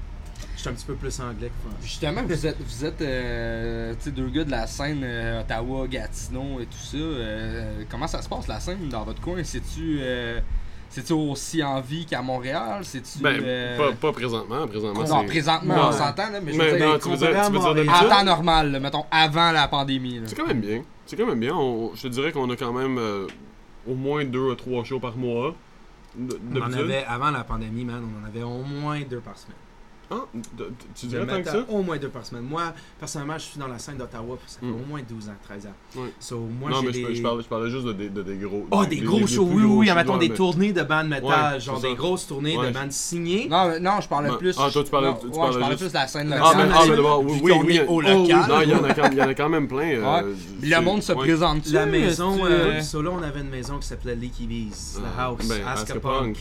Je suis un petit peu plus anglais que français. Justement, vous êtes, vous êtes euh, tu sais, deux gars de la scène euh, Ottawa, Gatineau et tout ça. euh, comment ça se passe la scène dans votre coin? C'est-tu c'est-tu aussi en vie qu'à Montréal? C'est-tu. Ben, euh, pas, pas présentement. Présentement, non, présentement, Non. on s'entend, là, mais je Mais veux non, dire, tu veux dire, tu veux dire en temps normal, là, mettons, avant la pandémie. C'est quand même bien. C'est quand même bien. On- je te dirais qu'on a quand même euh, au moins deux à trois shows par mois. On en avait, avant la pandémie, man, on en avait au moins deux par semaine. Ah, tu De dirais tant que ça? Au moins deux par semaine. Moi, personnellement, je suis dans la scène d'Ottawa, ça fait Mm. au moins 12 ans, 13 ans. Ouais. So, moi, non, mais des... je, parlais, je parlais juste de, des- de, des gros. Oh, des, gros des shows, oui, oui, oui, shows, mettons des mais- tournées de bandes métal, Ouais, genre des grosses tournées Ouais, de bandes signées. Non, mais- non, je parlais plus. Ah, toi, tu parlais- non, tu ouais, parlais je parlais juste- plus de la scène Ah, Ah, mais, locale. ah, mais d'abord, oui, oui, oui. au local. Non, il y, en a quand- il y en a quand même plein. euh, Le monde se présente La maison, euh, là, on avait une maison qui s'appelait Leaky Bees, la Ah, house, ben, Askapunk.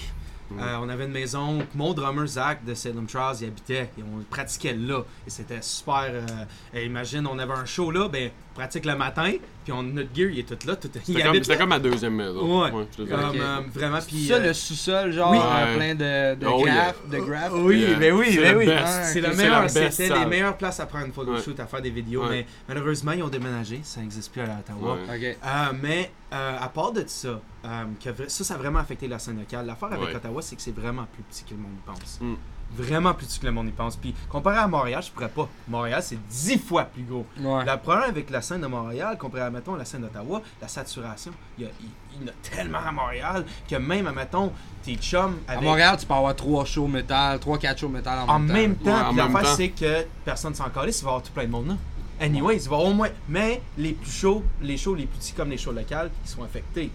Euh, on avait une maison, mon drummer Zach de Salem Trials y habitait et on pratiquait là. Et c'était super. euh, imagine, on avait un show là, ben, on pratique le matin, puis on, notre gear il est tout là. Tout, il C'était comme, habite c'était comme ma deuxième maison. Ouais. Comme, euh, vraiment, Puis ça, euh, le sous-sol, genre, oui. euh, plein de, de Oh, graphes, yeah. de graphes. Oui, Yeah. ben oui, C'est ben le oui. C'est le C'est meilleur, c'était les meilleures places à prendre une photo Ouais. shoot, à faire des vidéos, Ouais. mais malheureusement, ils ont déménagé, ça n'existe plus à Ottawa. Euh, mais euh, à part de ça, euh, que ça, ça a vraiment affecté la scène locale. L'affaire avec Ouais. Ottawa, c'est que c'est vraiment plus petit que le monde pense. Mm. Vraiment plus petit que le monde y pense. Puis comparé à Montréal, je pourrais pas. Montréal, c'est 10 fois plus gros. Ouais. Le problème avec la scène de Montréal, comparé à, mettons, la scène d'Ottawa, la saturation. Il y, a, il, il y en a tellement à Montréal que même, mettons, tes chums À avec... Montréal, tu peux avoir 3 shows métal, 3-4 shows métal en, en même même temps. temps, Ouais, en puis même l'affaire, c'est que personne s'en calisse, il va y avoir tout plein de monde là. Anyways, il va au moins. Mais les plus chauds, les shows les plus petits comme les shows locales, ils sont affectés.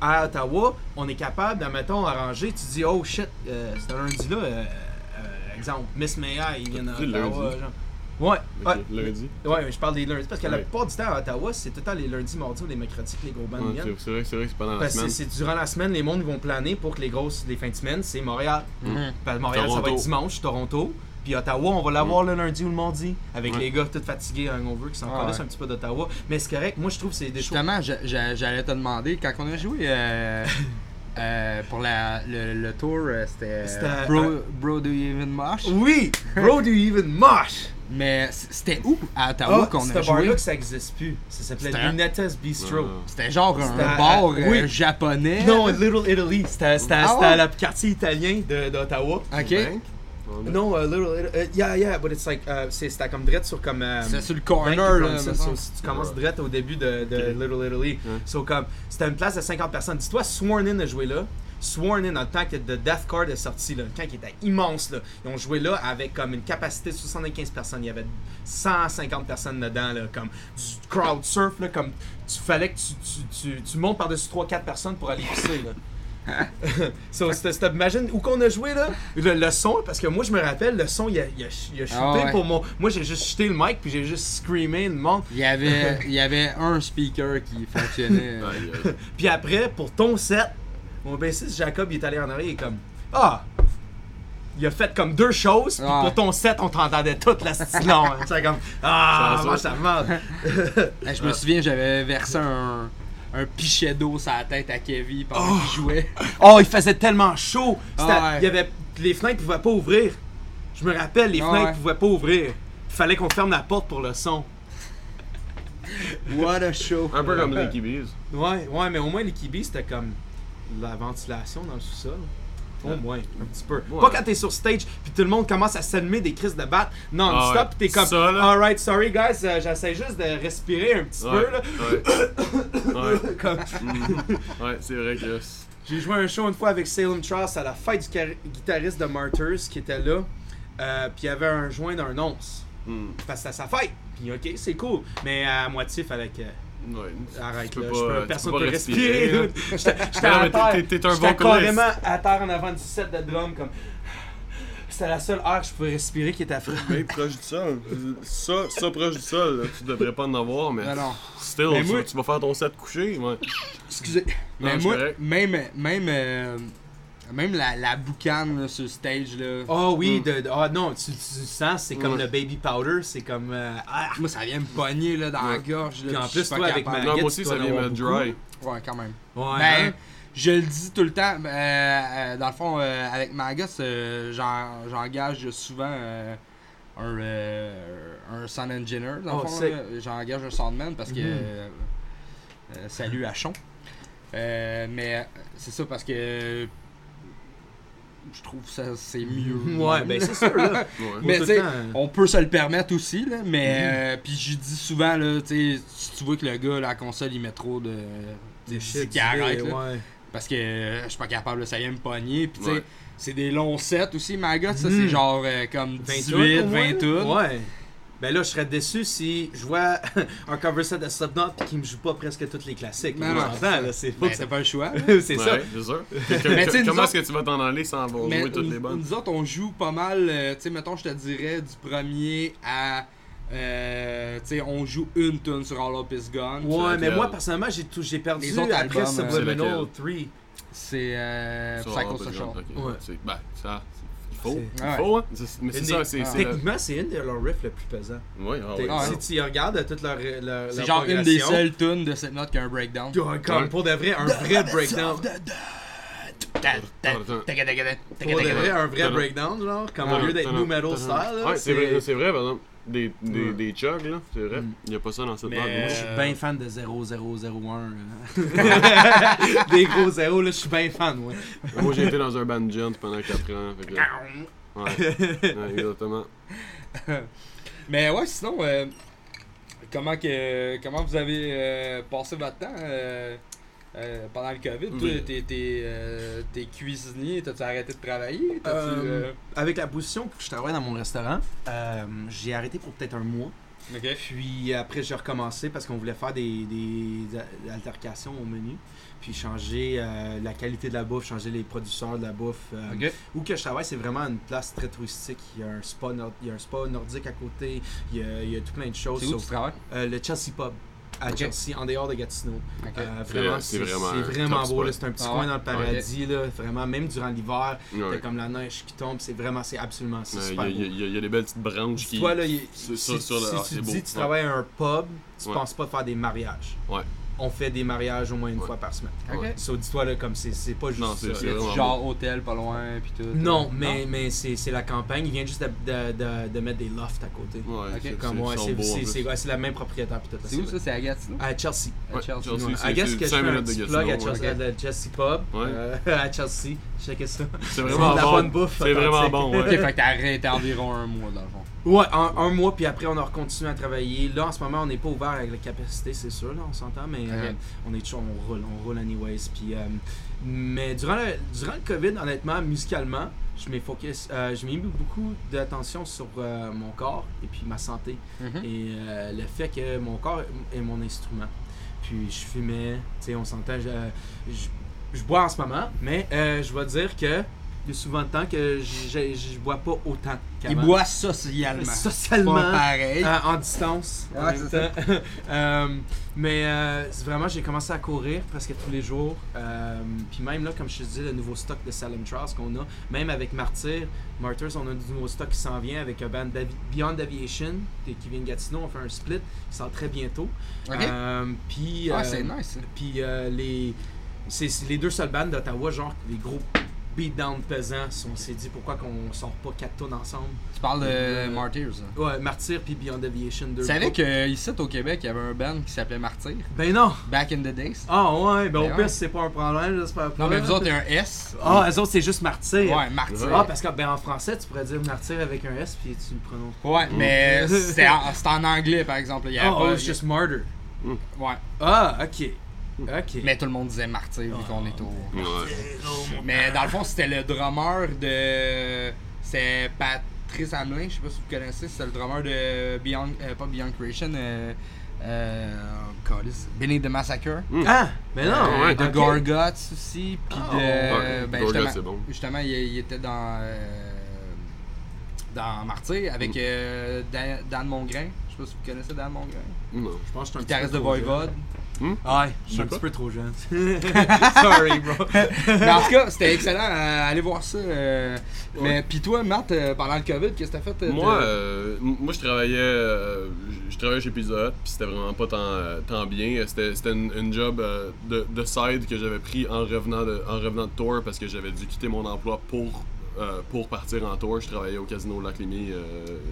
À Ottawa, on est capable, admettons, arranger. Tu dis, oh shit, euh, c'est un lundi là. euh, exemple, Miss Maya, il dis d'Ottawa. lundi. genre. Ouais, Ok, ouais. lundi. Ouais, mais je parle des lundis. Parce que la plupart du temps à Ottawa, c'est tout le temps les lundis, mardis ou les mercredis que les gros bands Ouais, viennent. c'est vrai, c'est vrai que c'est pas dans la Parce que semaine. c'est c'est durant la semaine, les mondes vont planer pour que les grosses, les fins de semaine, c'est Montréal. Parce que Montréal, ça va être dimanche, Toronto. Puis Ottawa, on va l'avoir le lundi ou le mardi. Avec Ouais. les gars tout fatigués, hangover, qui sont Ah encore là, ouais. c'est un petit peu d'Ottawa. Mais c'est correct, moi je trouve que c'est des choses. Justement, j'allais te demander, quand on a joué euh, [laughs] euh, pour la, le, le tour, euh, c'était euh, Bro, Bro Do You Even Mosh? Oui! Bro, do you even mosh? Mais c'était où? À Ottawa Ah, qu'on a joué? bar-là que ça existe plus. Ça s'appelait Lunetta's Bistro. Ouais. C'était genre un à- bar oui. japonais. Non, Little Italy. C'était c'était- Ah c'était ouais? le quartier italien de- d'Ottawa. Ok. Non, euh, Little Italy. euh, yeah, yeah, but it's like. c'est- C'était comme direct sur comme. euh, C'était sur le corner, là. So, si tu commences direct au début de. Little Italy. So, comme, c'était une place de 50 personnes. Dis-toi, Sworn In a joué là. Sworn In, dans le temps que The Death Card est sorti, là, le camp qui était immense, là. Ils ont joué là avec comme une capacité de 75 personnes. Il y avait 150 personnes dedans, là, comme du crowd surf, là, comme tu fallait que tu, tu, tu, tu montes par-dessus 3-4 personnes pour aller pisser, là. So, imagine où qu'on a joué là, le, le son, parce que moi je me rappelle, le son il a, il a, il a shooté Ah ouais. pour mon. Moi j'ai juste jeté le mic puis j'ai juste screamé le monde. Il y avait, [laughs] il y avait un speaker qui fonctionnait. [laughs] Puis après, pour ton set, mon bassiste Jacob il est allé en arrière, il est comme Ah! Il a fait comme deux choses, puis Ouais. pour ton set, on t'entendait toute la style long. hein. Comme Ah, Ça, moi ça. mal. [laughs] Je me souviens, j'avais versé un, un pichet d'eau sur la tête à Kevin pendant qu'il jouait. Oh, il faisait tellement chaud. Ouais. il y avait, les fenêtres pouvaient pas ouvrir. Je me rappelle, les fenêtres ouais. pouvaient pas ouvrir. Il fallait qu'on ferme la porte pour le son. What a show. Un peu comme les Kibis. Ouais, ouais, mais au moins les kibis, c'était comme la ventilation dans le sous-sol. Au moins, un petit peu. Ouais. Pas quand t'es sur stage, puis tout le monde commence à s'allumer des crises de batte non-stop, Ah t'es comme, Ça, là. alright, sorry guys, euh, j'essaie juste de respirer un petit Ouais. peu, là. Ouais. [laughs] Comme- Mhm. Ouais, c'est vrai que. J'ai joué un show une fois avec Salem Trust à la fête du guitariste de Martyrs qui était là, euh, puis il y avait un joint d'un once. Mhm. Parce que c'était sa fête. Puis ok, c'est cool. Mais à moitié, fallait que. Ouais. Arrête Tu peux là, pas- je peux, tu personne peux peut respirer. respirer. J'étais [laughs] à terre. t'es- un J'étais vocaliste. carrément à terre en avant du set de drum comme. [sighs] C'était la seule air que je pouvais respirer qui était fraîche. Mais proche du sol. Ça, ça proche du sol, là, tu devrais pas en avoir, mais. Non, non. Still, Mais tu, moi- tu vas faire ton set couché, ouais. Excusez. Non, Mais moi, correct. même, même, euh, même la, la boucane là, sur le stage, là, Oh oui, Mm. de, de- ah non, tu, tu sens, c'est comme le baby powder, c'est comme. euh, ah. moi ça vient me pogner là, dans la gorge. Là, Puis en plus, toi, avec ma- Non, moi aussi, ça vient en me dry. Ouais, quand même. Ouais, Ben, hein? je le dis tout le temps. euh, euh, dans le fond, euh, avec Magus, euh, j'en- j'engage souvent euh, un, euh, un sound engineer. Dans Oh, le fond, sick. là. j'engage un soundman parce que. Mhm. euh, euh, salut à Chon. Euh, mais euh, c'est ça parce que. Je trouve ça c'est mieux. Ouais, ben c'est sûr, là. [laughs] Ouais. Mais tu sais, hein. on peut se le permettre aussi, là, mais euh, puis je dis souvent, là, tu sais, si tu vois que le gars, la console, il met trop de. Des c'est shit, qu'il arrête, là. ouais. Parce que euh, je suis pas capable, là, ça vient me pogner. Puis tu sais, Ouais. c'est des longs sets aussi, Magot, ça, Mhm. c'est genre euh, comme 20 18, tonnes, 20 au tonnes. moins? Ouais. Ben là, je serais déçu si je vois [laughs] un cover set de Slipknot et qu'il me joue pas presque tous les classiques. Ben On non, là, c'est Ben, pas c'est pas le choix. [laughs] C'est ça. Ouais, c'est sûr. [laughs] Mais que- Comment autres- est-ce que tu vas t'en aller sans avoir Mais joué toutes les bonnes? nous autres, on joue pas mal, euh, tu sais, mettons, je te dirais, du premier à. euh, tu sais, on joue une tune sur All Up Is Gone. Ouais, mais moi, personnellement, j'ai tout- j'ai perdu Les autres après euh, Subliminal c'est 3. C'est euh, Psycho Social. Ouais. Ben, ça, faut. Ouais. faut, hein. C'est- Mais c'est Une ça, c'est. ah. Techniquement, c'est une de leurs riffs le plus pesant. Ouais, ah ouais. Ah. Si tu regardes toute leur, leur, C'est genre une des seules tunes de cette note qui a un breakdown. tu as Comme pour de vrai, un vrai breakdown. Pour de vrai, un vrai breakdown, genre, comme au lieu d'être new metal style. Ouais, c'est vrai, c'est vrai, par exemple. Des, des, Ouais. des chugs, là, c'est vrai. Mm. Il n'y a pas ça dans cette Mais-. Moi, je suis Euh, bien fan de 0001. euh. [laughs] Des gros zéros, là, je suis bien fan, ouais. Moi, j'ai été dans un band gent pendant 4 ans. Fait que, ouais, ouais, exactement. [laughs] Mais ouais, sinon, euh, comment, que, comment vous avez euh, passé votre temps euh, euh, pendant le COVID? Toi, Oui. t'es, t'es, euh, t'es cuisinier, t'as-tu arrêté de travailler? Euh, euh, Avec la position que je travaille dans mon restaurant, euh, j'ai arrêté pour peut-être un mois. Puis après, j'ai recommencé parce qu'on voulait faire des, altercations au menu. Puis changer euh, la qualité de la bouffe, changer les producteurs de la bouffe. euh, Ok. Où que je travaille, c'est vraiment une place très touristique. Il y a un spa, nord- il y a un spa nordique à côté. Il y a, il y a tout plein de choses. C'est où Sauf- tu travailles? euh, le Chelsea Pub à. Chelsea, en dehors de Gatineau. Euh, C'est- vraiment, c'est vraiment vraiment beau. C'est un petit Ah coin dans le paradis. Là, vraiment, même durant l'hiver, Ouais. t'as comme la neige qui tombe. C'est vraiment, c'est absolument Ouais, Il y, super il y a- y y des belles petites branches qui. Toi, là, sur- si, sur le- si ah, tu beau. dis que tu Ouais. travailles à un pub, tu Ouais. penses pas faire des mariages. Ouais. On fait des mariages au moins une Ouais. fois par semaine. Ok. So, dis-toi, là, comme c'est c'est pas juste Non, c'est- ça. c'est vraiment Genre hôtel pas loin, puis tout. Non, euh, mais, mais c'est c'est la campagne. Il vient juste de, de, de, de mettre des lofts à côté. Ouais, Ok. c'est- Comme, c'est- ouais, c'est- ouais, c'est la même propriétaire. puis tout, C'est où ça? C'est à Gatineau? À Chelsea. À Ouais, Chelsea. Chelsea, Ouais. c'est- I guess c'est que je cinq fais un petit Gatineau, plug à. Chelsea, à la Chelsea Pub Ouais. euh, [laughs] à Chelsea. Checkez ça. C'est de vraiment la bon. bonne bouffe. C'est vraiment bon, Ok, fait que t'as arrêté environ un mois dans le fond. Ouais, un, un mois, puis après, on a continué à travailler. Là, en ce moment, on n'est pas ouvert avec la capacité, c'est sûr, là, on s'entend, mais euh, on est toujours, on roule, on roule anyways. Puis, euh, mais durant le, durant le COVID, honnêtement, musicalement, je m'ai focus, euh, je mis beaucoup d'attention sur euh, mon corps et puis ma santé. Mhm. Et le fait que mon corps est mon instrument. Puis je fumais, tu sais, on s'entend, je, je, je bois en ce moment, mais je vais dire que il y a souvent de temps que je, bois pas autant Il boit [laughs] socialement. Socialement. Pas pareil. En distance. en même temps. [laughs] Euh, mais euh, vraiment, j'ai commencé à courir presque tous les jours. Euh, puis même là, comme je te dis, le nouveau stock de Salem Trials qu'on a, même avec Martyr, Martyrs, on a du nouveau stock qui s'en vient avec un band Beyond Aviation qui vient de Gatineau. On fait un split qui sort très bientôt. Ok. Euh, puis Ah, euh, c'est nice. puis euh, les, c'est les deux seules bandes d'Ottawa, genre les gros beatdown pesants. On s'est dit pourquoi qu'on sort pas quatre tonnes ensemble. Tu parles de Euh, Martyrs. hein? Ouais, Martyr puis Beyond Aviation. Deux Tu savais qu'ici au Québec, il y avait un band qui s'appelait Martyr, Ben non! back in the days. Ah ouais, ben au Ben pire, ouais. c'est pas un problème, j'espère. Non, mais vous autres, il y a un S. Ah, eux autres, c'est juste Martyr. Ouais, Martyr. Ah, parce que ben, en français, tu pourrais dire Martyr avec un S puis tu le prononces. Ouais, mais [laughs] c'était en, anglais, par exemple. Il y avait Ah, pas- oh, y c'est a- Martyr. Ouais. Ah, ok. Mais tout le monde disait Martyr vu qu'on est au. Ouais. Mais dans le fond, c'était le drummer de. C'est Patrice Hamelin, je sais pas si vous connaissez, c'est le drummer de Beyond. euh, pas Beyond Creation, euh. Euh. câlisse. Benny the Massacre. Ah, mais non! Euh, de ok. Gorguts aussi, puis Ah, de. ouais. ben, c'est bon. justement, il, il était dans. euh, dans Martyr avec Mm. euh, Dan, Dan Mongrain. Je sais pas si vous connaissez Dan Mongrain. Non. Je pense que suis un Guitariste petit de Voivode. Jeune. Ouais, je suis un petit peu trop jeune. [laughs] Sorry, bro. Mais en tout cas, c'était excellent. euh, allez voir ça. euh, Mais puis toi, Matt, euh, pendant le COVID, qu'est-ce que t'as fait euh, Moi, euh, moi je travaillais euh, je- travaillais chez Pizza Hut, puis c'était vraiment pas tant, euh, tant bien. C'était c'était une, une job euh, de, de side que j'avais pris en revenant de en revenant de tour parce que j'avais dû quitter mon emploi pour euh, pour partir en tour. Je travaillais au casino Lac Lémy, euh,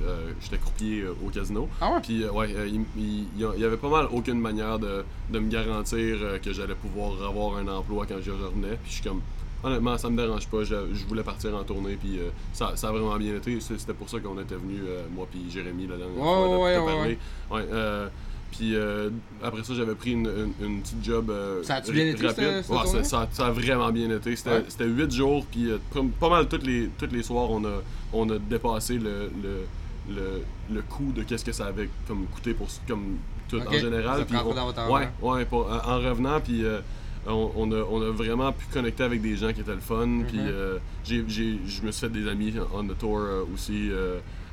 euh, j'étais croupier euh, au casino. Ah ouais? Puis ouais, il, il- il y a- il y avait pas mal aucune manière de, de me garantir que j'allais pouvoir avoir un emploi quand je revenais. Puis je suis comme honnêtement, ça me dérange pas. Je, je voulais partir en tournée puis euh, ça, ça a vraiment bien été. C'était pour ça qu'on était venus moi puis Jérémy la dernière Ouais, fois de, ouais, de ouais, parler. Ouais, euh, puis euh, après ça, j'avais pris une, une, une petite job euh, Ça a-tu bien ra- été, rapide. cette- cette Ouais, ça, tournée? ça- ça a vraiment bien été. C'était Ouais. c'était huit jours, puis euh, pas mal tous les, tous les soirs, on a, on a dépassé le, le, le, le coût de qu'est-ce que ça avait comme coûté pour comme tout en général. Ça puis prend on- dans votre ouais, ouais, pour- en en revenant, puis euh, on, on a, on a vraiment pu connecter avec des gens qui étaient le fun. Puis j'ai- j'ai- je me suis fait des amis on the tour aussi.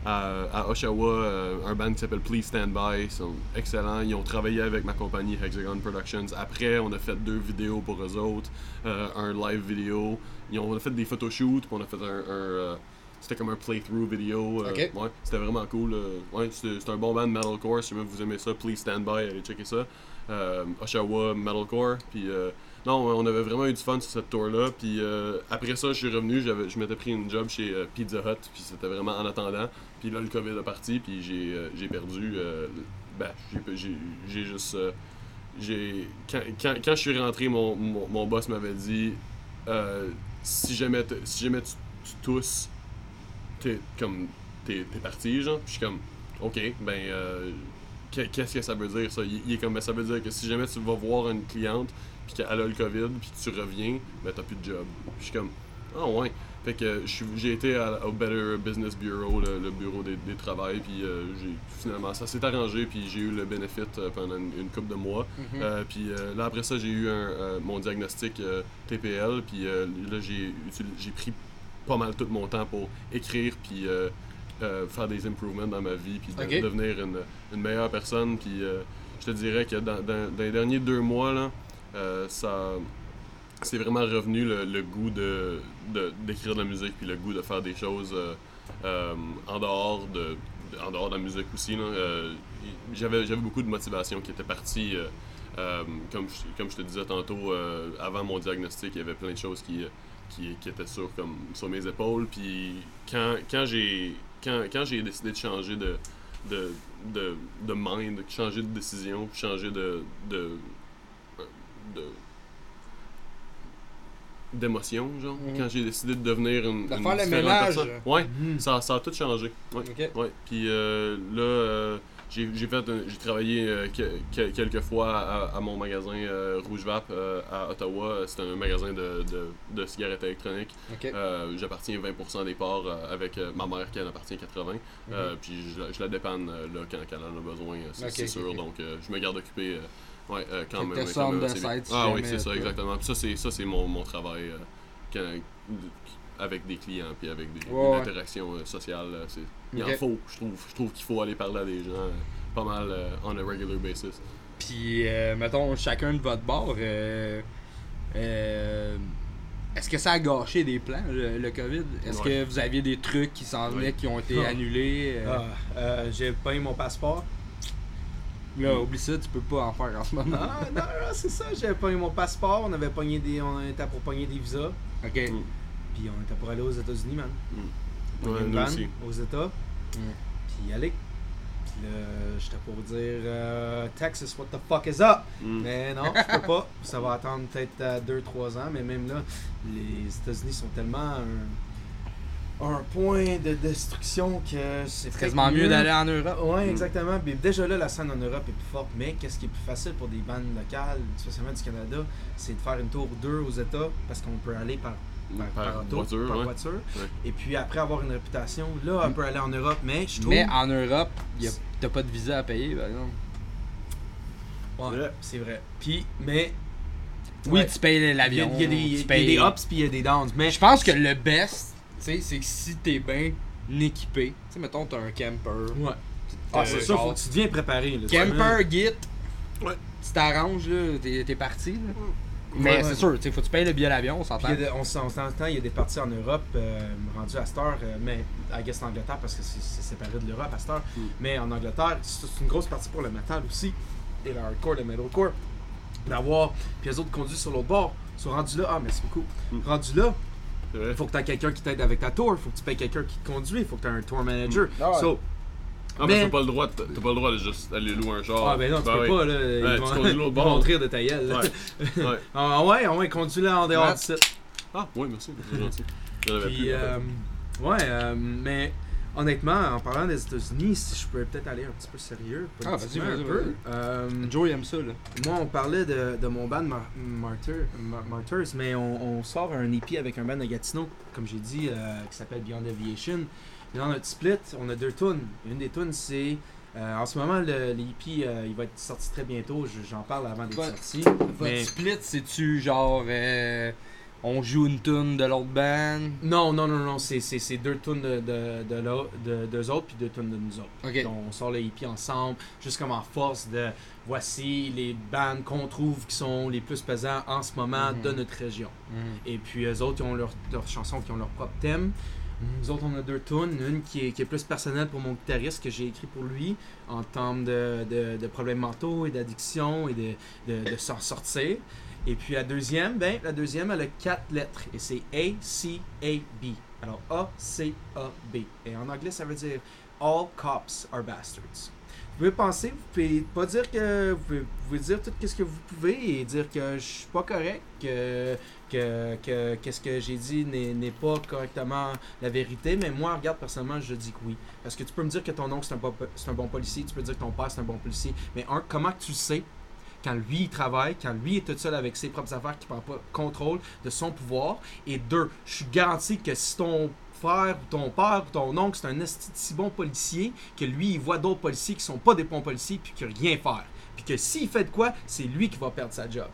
À, à Oshawa, euh, un band qui s'appelle Please Stand By, ils sont excellents. Ils ont travaillé avec ma compagnie Hexagon Productions. Après, on a fait deux vidéos pour eux autres, euh, un live vidéo. Ils ont, on a fait des photoshoots, puis on a fait un. un, euh, c'était comme un playthrough vidéo. euh, Ok. ouais, c'était vraiment cool. euh, ouais, c'est un bon band metalcore. Si vous aimez ça, Please Stand By, allez checker ça. Euh, Oshawa Metalcore. Puis euh, non, on avait vraiment eu du fun sur cette tour-là. Puis euh, après ça, je suis revenu, je m'étais pris une job chez euh, Pizza Hut, puis c'était vraiment en attendant. Puis là, le COVID est parti, puis j'ai, euh, perdu. euh, ben, j'ai, juste. j'ai, quand, quand, quand je suis rentré, mon, mon, mon boss m'avait dit si jamais, si jamais tu, tu tousses, t'es comme t'es, parti, genre. Puis je suis comme ok, ben. qu'est- Qu'est-ce que ça veut dire ça? Il, il est comme ben, ça veut dire que si jamais tu vas voir une cliente puis qu'elle a le COVID puis que tu reviens, ben t'as plus de job. Je suis comme Ah ouais. Fait que j'ai été à- au Better Business Bureau, le, le bureau des, des travails, puis euh, finalement ça s'est arrangé, puis j'ai eu le bénéfice euh, pendant une, une couple de mois. Mhm. Euh, puis euh, là après ça j'ai eu un, mon diagnostic TPL, puis là j'ai pris pas mal tout mon temps pour écrire, puis faire des improvements dans ma vie, puis de- devenir une, une meilleure personne. Puis je te dirais que dans, dans- dans les derniers deux mois là, ça c'est vraiment revenu le, goût de d'écrire de, la musique puis le goût de faire des choses euh, euh, en dehors de en dehors de la musique aussi. Euh, j'avais j'avais beaucoup de motivation qui était partie euh, euh, comme je, comme je te disais tantôt euh, avant mon diagnostic il y avait plein de choses qui qui, étaient sur comme sur mes épaules puis quand quand j'ai quand, quand j'ai décidé de changer de de, de, mind, changer de décision, changer de, de d'émotion, genre. Mhm. Quand j'ai décidé de devenir une, De une faire le différente ménage. personne. Ouais, Mhm. ça, ça a tout changé. Ouais. Puis euh, là, euh, j'ai j'ai fait, un- j'ai travaillé euh, que- que- quelques fois à, à mon magasin euh, Rouge Vap euh, à Ottawa. C'est un magasin de, de, de cigarettes électroniques. Ok. Euh, J'appartiens 20% des parts euh, avec euh, ma mère qui en appartient 80. Euh, puis je, la- je la dépanne là, quand, quand elle en a besoin, c'est sûr. Donc euh, je me garde occupé. Euh, Ouais, euh, quand même. quand sortes même de assez bien. sites, si Ah oui, c'est ça, toi. exactement. Puis ça, c'est ça, c'est mon, mon travail euh, quand- avec des clients, puis avec des, Ouais, une ouais. interaction euh, sociale. euh, c'est- Il en faut, je trouve. Je trouve qu'il faut aller parler à des gens euh, pas mal euh, on a regular basis. Puis, euh, mettons, chacun de votre bord, euh, euh, est-ce que ça a gâché des plans, le, le COVID? Est-ce Ouais. que vous aviez des trucs qui s'en venaient, Ouais. qui ont été Ah. annulés? euh? Ah, euh, j'ai pas eu mon passeport. Là, oublie ça, tu peux pas en faire en ce moment. Ah, non, non, c'est ça, j'avais pas eu mon passeport. On avait pogné des. On était pour pogner des visas. Ok. Mm. Puis on était pour aller aux États-Unis, man. Mm. Pogné Ouais, une nous van aussi. aux États. Mm. Puis y aller. Puis là, j'étais pour dire euh, Texas, what the fuck is up? Mm. Mais non, je peux pas. Ça va attendre peut-être 2-3 ans, mais même là, les États-Unis sont tellement un point de destruction que c'est C'est quasiment mieux d'aller en Europe. Ouais, Mm. exactement. Puis déjà là, la scène en Europe est plus forte. Mais qu'est-ce qui est plus facile pour des bandes locales, spécialement du Canada, c'est de faire une tour 2 aux États parce qu'on peut aller par, par, Par auto, voiture, par ouais. voiture. Ouais. Et puis après avoir une réputation, là, on peut aller en Europe. Mais je trouve. Mais en Europe, t'as pas de visa à payer, par exemple. Ouais, Ouais. c'est vrai. Puis, mais. Oui, Ouais. tu payes l'avion. il y a des, ups puis il y a des downs. Mais Je pense que le best, sais, c'est que si t'es bien équipé, tu sais, mettons, t'as un camper. Ouais. Ah, c'est ça, genre, faut que tu deviens préparé. Là, Camper, git, Ouais. tu t'arranges, là, t'es t'es parti. Là. Mais Ouais. c'est sûr, tu sais, faut que tu payes le billet d'avion, on s'entend. il de- on s'en- on s'entend, il y a des parties en Europe euh, rendues à cette heure, euh, mais I guess en Angleterre parce que c'est c'est séparé de l'Europe à cette heure. Mm. Mais en Angleterre, c'est c'est une grosse partie pour le metal aussi, et le hardcore, le metalcore. D'avoir, puis les autres conduisent sur l'autre bord, sont rendus là, ah merci beaucoup. Mm. Rendus là. Il faut que tu aies quelqu'un qui t'aide avec ta tour, il faut que tu payes quelqu'un qui te conduit, il faut que tu aies un tour manager. Ah ouais. So, Ah, mais mais- t'as pas le droit, de- t'as pas le droit de juste aller louer un char. ah ben non, tu Ben peux oui. pas, là. Ouais, ils tu conduis [laughs] l'autre bord. rire de ta gueule. là. Ouais. [laughs] ouais. ah ouais, on va conduire là en dehors du site. Ah, oui, merci, c'est gentil. Puis, euh, ouais, euh, mais honnêtement, en parlant des États-Unis, si je peux peut-être aller un petit peu sérieux, Ah, vas-y, un vas-y, peu. vas-y. Euh, Joe il aime ça, là. moi, on parlait de, de mon band Mar- Martyr, Mar- Martyrs, mais on, on sort un EP avec un band de Gatineau, comme j'ai dit, euh, qui s'appelle Beyond Aviation. Et dans notre split, on a deux tunes. Une des tunes, c'est. euh, en ce moment, le, EP, euh, il va être sorti très bientôt. Je- J'en parle avant d'être sorti. Votre Mais- split, c'est-tu genre. euh, on joue une tune de l'autre band? Non, non, non, non, c'est, deux tunes de, de, de, autres, puis deux tunes de nous autres. Donc, on sort le EP ensemble, juste comme en force de voici les bands qu'on trouve qui sont les plus pesants en ce moment Mhm. de notre région. Mhm. Et puis, eux autres, ils ont leurs leurs chansons qui ont leur propre thème. Nous autres, on a deux tunes. Une qui est, qui est plus personnelle pour mon guitariste, que j'ai écrit pour lui, en termes de, de, de problèmes mentaux et d'addiction et de, de, de s'en sortir. Et puis la deuxième, ben, la deuxième, elle a quatre lettres. Et c'est A-C-A-B. Alors A-C-A-B. Et en anglais, ça veut dire All cops are bastards. Vous pouvez penser, vous pouvez pas dire que. Vous vous dire tout ce que vous pouvez et dire que je suis pas correct, que que, que, que ce que j'ai dit n'est pas correctement la vérité, mais moi, regarde, personnellement, je dis que oui. Parce que tu peux me dire que ton oncle c'est un, un bon policier, tu peux dire que ton père c'est un bon policier, mais un, comment tu sais quand lui il travaille, quand lui est tout seul avec ses propres affaires, qui prend pas contrôle de son pouvoir. Et deux, je suis garanti que si ton frère ou ton père ou ton oncle c'est un si bon policier, que lui il voit d'autres policiers qui sont pas des bons policiers puis qui rien faire. Puis que s'il fait de quoi, c'est lui qui va perdre sa job.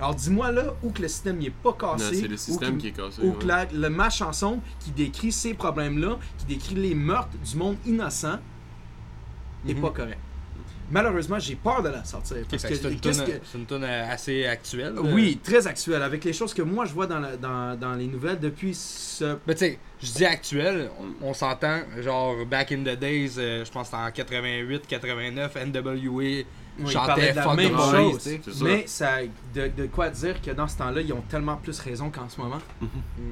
Alors dis-moi là où que le système il est pas Non, cassé, c'est le système qu'il- qui est cassé. ouais. que la- le ma chanson qui décrit ces problèmes-là, qui décrit les meurtres du monde innocent, n'est Mhm. pas correct. Malheureusement, j'ai peur de la sortir. C'est une que- une euh, assez actuelle. Oui, très actuel. Avec les choses que moi je vois dans, la- dans, dans les nouvelles depuis ce. Mais tu sais, je dis actuel, on, on s'entend, genre back in the days, euh, je pense que c'était en 88, 89, NWA Oui, chantait de la Fuck même chose. Mais ça, de, de quoi dire que dans ce temps-là, ils ont tellement plus raison qu'en ce moment. Mm.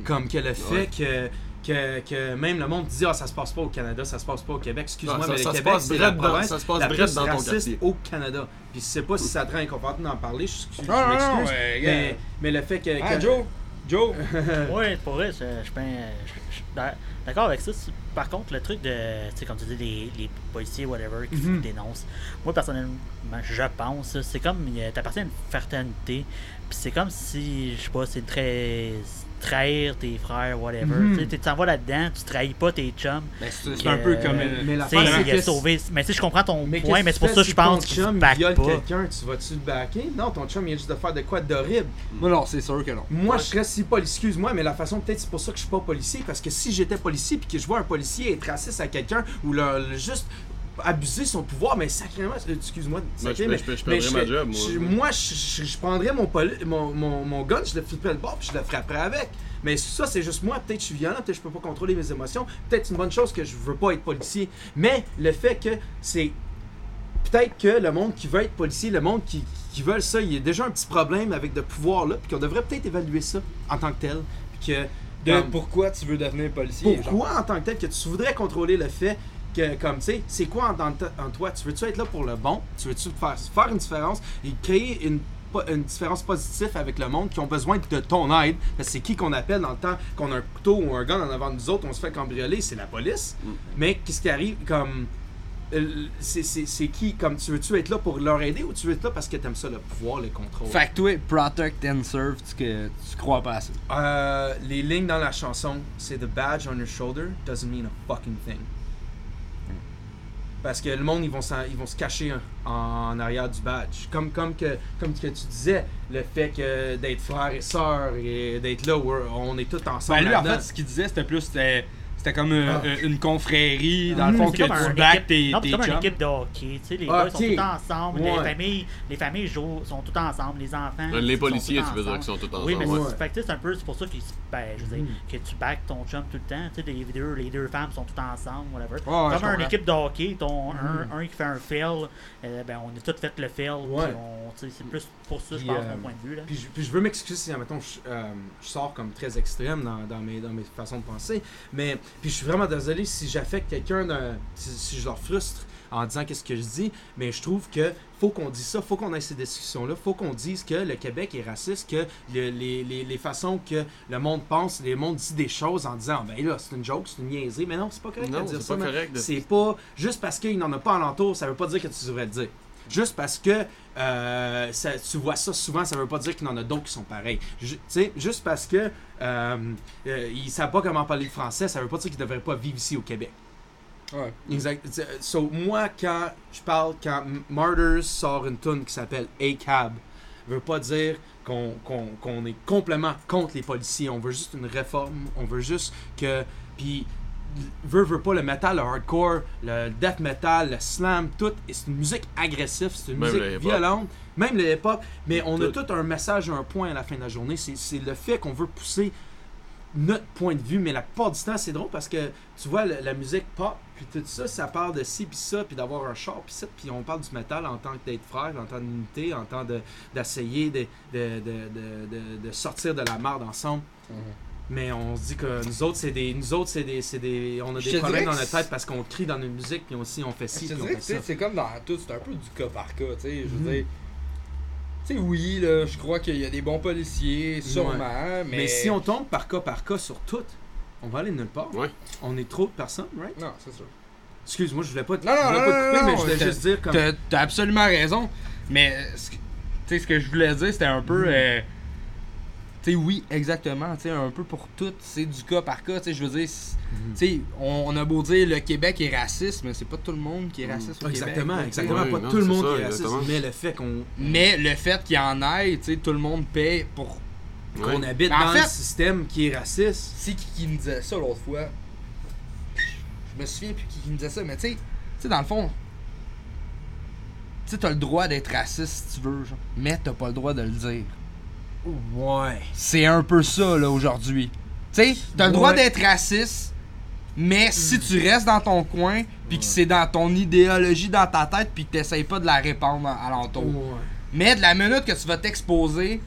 Comme que le fait Ouais. que, que, que même le monde dit Ah, ça se passe pas au Canada, ça se passe pas au Québec. Excuse-moi, Ah, mais ça le se Québec, passe c'est la dans- province ça se passe la plus dans ton raciste quartier. au Canada. Puis je sais pas si ça te rend inconfortable d'en parler, je, je- non, non, m'excuse. ouais, mais, gars. mais le fait que. Ah, que- Joe! Joe! [laughs] Oui, pour vrai, je je je- d'accord avec ça. Par contre, le truc de, tu sais, comme tu dis, les, les policiers, whatever, qui Mhm. dénoncent, moi, personnellement, je pense, c'est comme, t'appartiens à une fraternité, puis c'est comme si, je sais pas, c'est très trahir tes frères, whatever. Mhm. Tu Tu t'en vas là-dedans, tu trahis pas tes chums. Ben, c'est Euh, un peu comme. mais- euh, mais la Tu c'est il a que sauvé. Mais tu sais, je comprends ton Mais point, mais que c'est pour tu ça que je pense se chum back viole pas. quelqu'un, tu vas-tu le backer? Non, ton chum il vient juste de faire de quoi d'horrible. Non, non, c'est sûr que non. Moi, je serais si policier, excuse-moi, mais la façon, peut-être c'est pour ça que je suis pas policier, parce que si j'étais policier puis que je vois un policier être raciste à quelqu'un ou le, le- juste abuser son pouvoir, mais sacrément, euh, excuse-moi, Moi, sacré, je- mais, je- je mais perdrais ma serais- job, moi. je- moi, je, prendrais mon, poli- mon, mon, mon gun, je le flipperais le bord puis je le frapperais avec. Mais ça, c'est juste moi. Peut-être que je suis violent, peut-être que je peux pas contrôler mes émotions. Peut-être c'est une bonne chose que je veux pas être policier. Mais le fait que c'est peut-être que le monde qui veut être policier, le monde qui, qui veut ça, il y a déjà un petit problème avec de pouvoir là, puis qu'on devrait peut-être évaluer ça en tant que tel. Puis que De comme, pourquoi tu veux devenir policier? genre? pourquoi en tant que tel que tu voudrais contrôler le fait que comme tu sais, c'est quoi en, toi? Tu veux-tu être là pour le bon? Tu veux-tu faire, faire une différence et créer une une différence positive avec le monde qui ont besoin de ton aide? Parce que c'est qui qu'on appelle dans le temps qu'on a un couteau ou un gun en avant de nous autres, on se fait cambrioler, c'est la police. Mm. Mais qu'est-ce qui arrive? Comme euh, c'est- qui? Comme tu veux-tu être là pour leur aider ou tu veux être là parce que t'aimes ça le pouvoir, le contrôle? Fait que toi, protect and serve, tu, que, tu crois pas à ça. Euh, les lignes dans la chanson, c'est The badge on your shoulder doesn't mean a fucking thing. Parce que le monde, ils vont, ils vont se cacher en, arrière du badge. Comme, comme, que, comme que tu disais, le fait que d'être frère et sœur et d'être là où on est tous ensemble. Ben lui, en fait, ce qu'il disait, c'était plus. C'était c'était comme euh, Ah. euh, une confrérie, dans le Mhm, fond, que tu back tes, non, c'est comme une équipe de hockey. Tu sais, les Ah, gars sont tous ensemble. Ouais. Les familles, les familles jouent, sont toutes ensemble. Les enfants. Euh, Les policiers, tu veux dire, qu'ils sont tous ensemble. Oui, mais ouais. c'est un peu c'est pour ça que, ben, je veux dire, Mhm. que tu back ton chum tout le temps. Tu sais, les deux, les deux femmes sont toutes ensemble, whatever. Ouais, Comme une comprends. équipe de hockey, ton, Mhm. un, un qui fait un fail, euh, ben, on a tous fait le fail. C'est plus pour ça, je pense, euh, mon point de vue. Là. Puis je, veux m'excuser si, admettons, je, je sors comme très extrême dans, dans mes, dans mes façons de penser. Mais puis je suis vraiment désolé si j'affecte quelqu'un, si, si je leur frustre en disant qu'est-ce que je dis. Mais je trouve que faut qu'on dise ça, faut qu'on ait ces discussions-là, faut qu'on dise que le Québec est raciste, que le- les, les, les façons que le monde pense, le monde dit des choses en disant ben là, c'est une joke, c'est une niaiserie. Mais non, c'est pas correct de Non, dire c'est ça. pas man. correct de- C'est pas juste parce qu'il n'en a pas alentour, ça veut pas dire que tu devrais le dire. Juste parce que euh, ça- tu vois ça souvent, ça veut pas dire qu'il y en a d'autres qui sont pareils. Tu sais, juste parce que euh, euh, ils savent pas comment parler le français, ça veut pas dire qu'ils devraient pas vivre ici au Québec. Ouais. Exact. So, moi, quand je parle, quand Martyrs sort une tune qui s'appelle A-Cab, veut pas dire qu'on est complètement contre les policiers. On veut juste une réforme. On veut juste que. Puis, veut, veut pas le metal, le hardcore, le death metal, le slam, tout. et C'est une musique agressive, c'est une Même musique violente. Même le hip-hop. Mais on a Tout. un message, un point à la fin de la journée. C'est c'est le fait qu'on veut pousser notre point de vue, mais la plupart du temps, c'est drôle parce que tu vois, la musique pop, puis tout ça, ça parle de ci, puis ça, puis d'avoir un char, puis ça, puis on parle du métal en tant que d'être frère, en tant d'unité, en tant de- d'essayer de, de, de, de, de- de sortir de la merde ensemble. Mhm. Mais on se dit que nous autres, c'est des. Nous autres, c'est des, c'est des. On a des problèmes dans notre tête parce qu'on crie dans notre musique, puis aussi on fait ci, Je te puis on dirais que fait tu sais, ça. c'est comme dans tout, c'est un peu du cas par cas, tu sais. Je veux Mhm. dire. Tu sais, oui, là, je crois qu'il y a des bons policiers, sûrement, mais. Mais si on tombe par cas par cas sur tout, on va aller nulle part. Ouais. On est trop de personnes, right? Non, c'est sûr. Excuse-moi, je voulais pas te, Non, non, je voulais non, pas te couper, non, mais je voulais juste dire comme. T'as t'as absolument raison, mais ce que- sais, ce que je voulais dire, c'était un Mm. peu. euh, tu sais, oui, exactement. Tu sais, un peu pour tout, c'est du cas par cas. Tu sais, je veux dire, c'est- Mm-hmm. tu sais, on, on a beau dire le Québec est raciste, mais c'est pas tout le monde qui est raciste au Exactement, Québec. exactement. Ouais, pas non, tout le c'est monde ça, qui est raciste, exactement. mais le fait qu'on Mais le fait qu'il y en ait, tu sais, tout le monde paie pour. qu'on habite dans fait- le système qui est raciste. C'est qui qui me disait ça l'autre fois? Je me souviens plus qui qui me disait ça, mais tu sais, tu sais, dans le fond, tu sais, t'as le droit d'être raciste si tu veux, genre, mais t'as pas le droit de le dire. Ouais. C'est un peu ça, là, aujourd'hui. Tu sais, t'as le droit Ouais. d'être raciste, mais si tu restes dans ton coin, puis que c'est dans ton idéologie dans ta tête, puis que t'essayes pas de la répandre à l'entour. Ouais. Mais de la minute que tu vas t'exposer,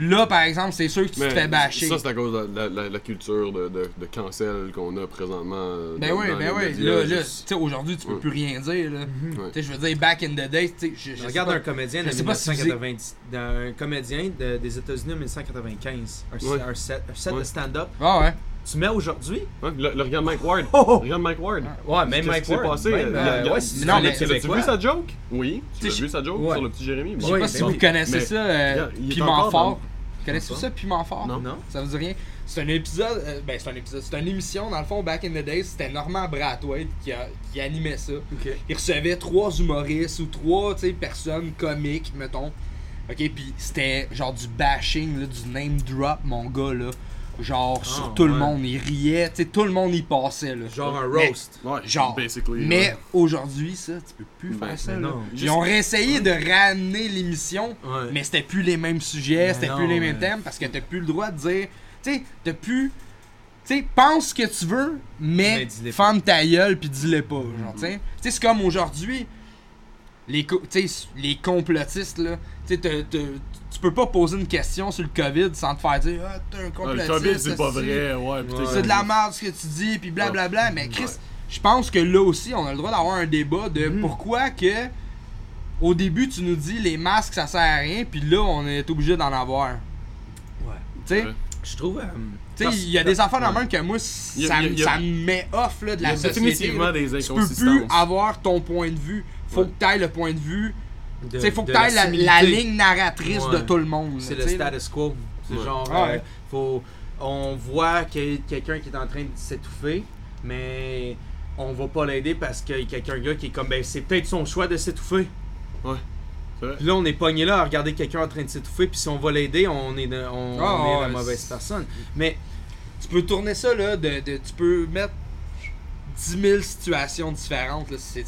là, par exemple, c'est sûr que tu Mais te fais bâcher. Ça, c'est à cause de la, la- la culture de, de, de cancel qu'on a présentement. Ben dans- oui, dans ben oui. Là, là, tu juste- sais, aujourd'hui, tu peux Ouais. plus rien dire, là. Ouais. Tu sais, je veux dire, back in the day, tu sais, je, je Je sais regarde pas- un comédien je de sais pas si vous 1990, un comédien de- des États-Unis en 1995, un, Ouais. un set, un set de stand-up. Ah ouais. Tu mets aujourd'hui? Ouais, le, le- regarde Mike Ward. [laughs] Oh, oh. Regarde Mike Ward. Ouais, même Qu'est-ce Mike qui s'est Ward. passé? même, Euh, regarde- ouais, non, mais Tu Québécois. vu sa joke? Oui. Tu sais, vu sa joke ouais. sur le petit Jérémy? Je Bon. sais Oui, pas ben si oui. vous connaissez Mais- ça, euh, Piment Fort. Connaissez-vous ça? ça, Piment Fort? Non. Non? Ça vous dit rien? C'est un épisode, euh, ben c'est un épisode, c'est une émission, dans le fond, back in the days, c'était Normand Brathwaite qui, a- qui animait ça. Ok. Il recevait trois humoristes ou trois, tu sais, personnes comiques, mettons. Ok, puis c'était genre du bashing, là, du name drop, mon gars, là. Genre, sur Ah, tout le monde, il riait, tu sais, tout le monde y passait, là. Genre un Mais- roast. Ouais, Genre. basically. Mais ouais. aujourd'hui, ça, tu peux plus Ben, faire ça. mais là. Ils Juste- ont réessayé de ramener l'émission, Ouais. mais c'était plus les mêmes sujets, Mais c'était plus les mêmes mais- thèmes parce que t'as plus le droit de dire. Tu sais, t'as plus. Tu sais, pense ce que tu veux, mais, Mais ferme ta gueule puis dis-le pas. Genre. Tu sais, c'est comme aujourd'hui, les, les complotistes, là. Tu sais, t'as- t'as- tu peux pas poser une question sur le COVID sans te faire dire Ah, t'es un Ah, complotiste. le COVID, c'est pas vrai. Ouais. C'est de la merde ce que tu dis, puis blablabla. Ouais. Mais Chris, Ouais. je pense que là aussi, on a le droit d'avoir un débat de Mhm. pourquoi que au début tu nous dis les masques ça sert à rien, puis là on est obligé d'en avoir. Ouais. Tu sais, Ouais. Je trouve. euh, tu sais, parce- il y a des affaires dans Ouais. le même que moi, Il y a- ça, il y a- il y a- ça me met off là, de Il y la a société. définitivement là. des Tu peux plus avoir ton point de vue. Faut Ouais. que tu ailles le point de vue. sais, faut que de tu ailles la, la ligne narratrice de Ouais. tout le monde. C'est le status quo. C'est Ouais. genre, Ouais. euh, faut, on voit qu'il y a quelqu'un qui est en train de s'étouffer, mais on va pas l'aider parce qu'il y a quelqu'un gars qui est comme, ben c'est peut-être son choix de s'étouffer. Vrai. Puis là, on est pogné là à regarder quelqu'un en train de s'étouffer, puis si on va l'aider, on est, de- on, Ah, on est la ouais, mauvaise personne. Mais Tu peux tourner ça là, de, de- tu peux mettre 10 000 situations différentes. là, C'est.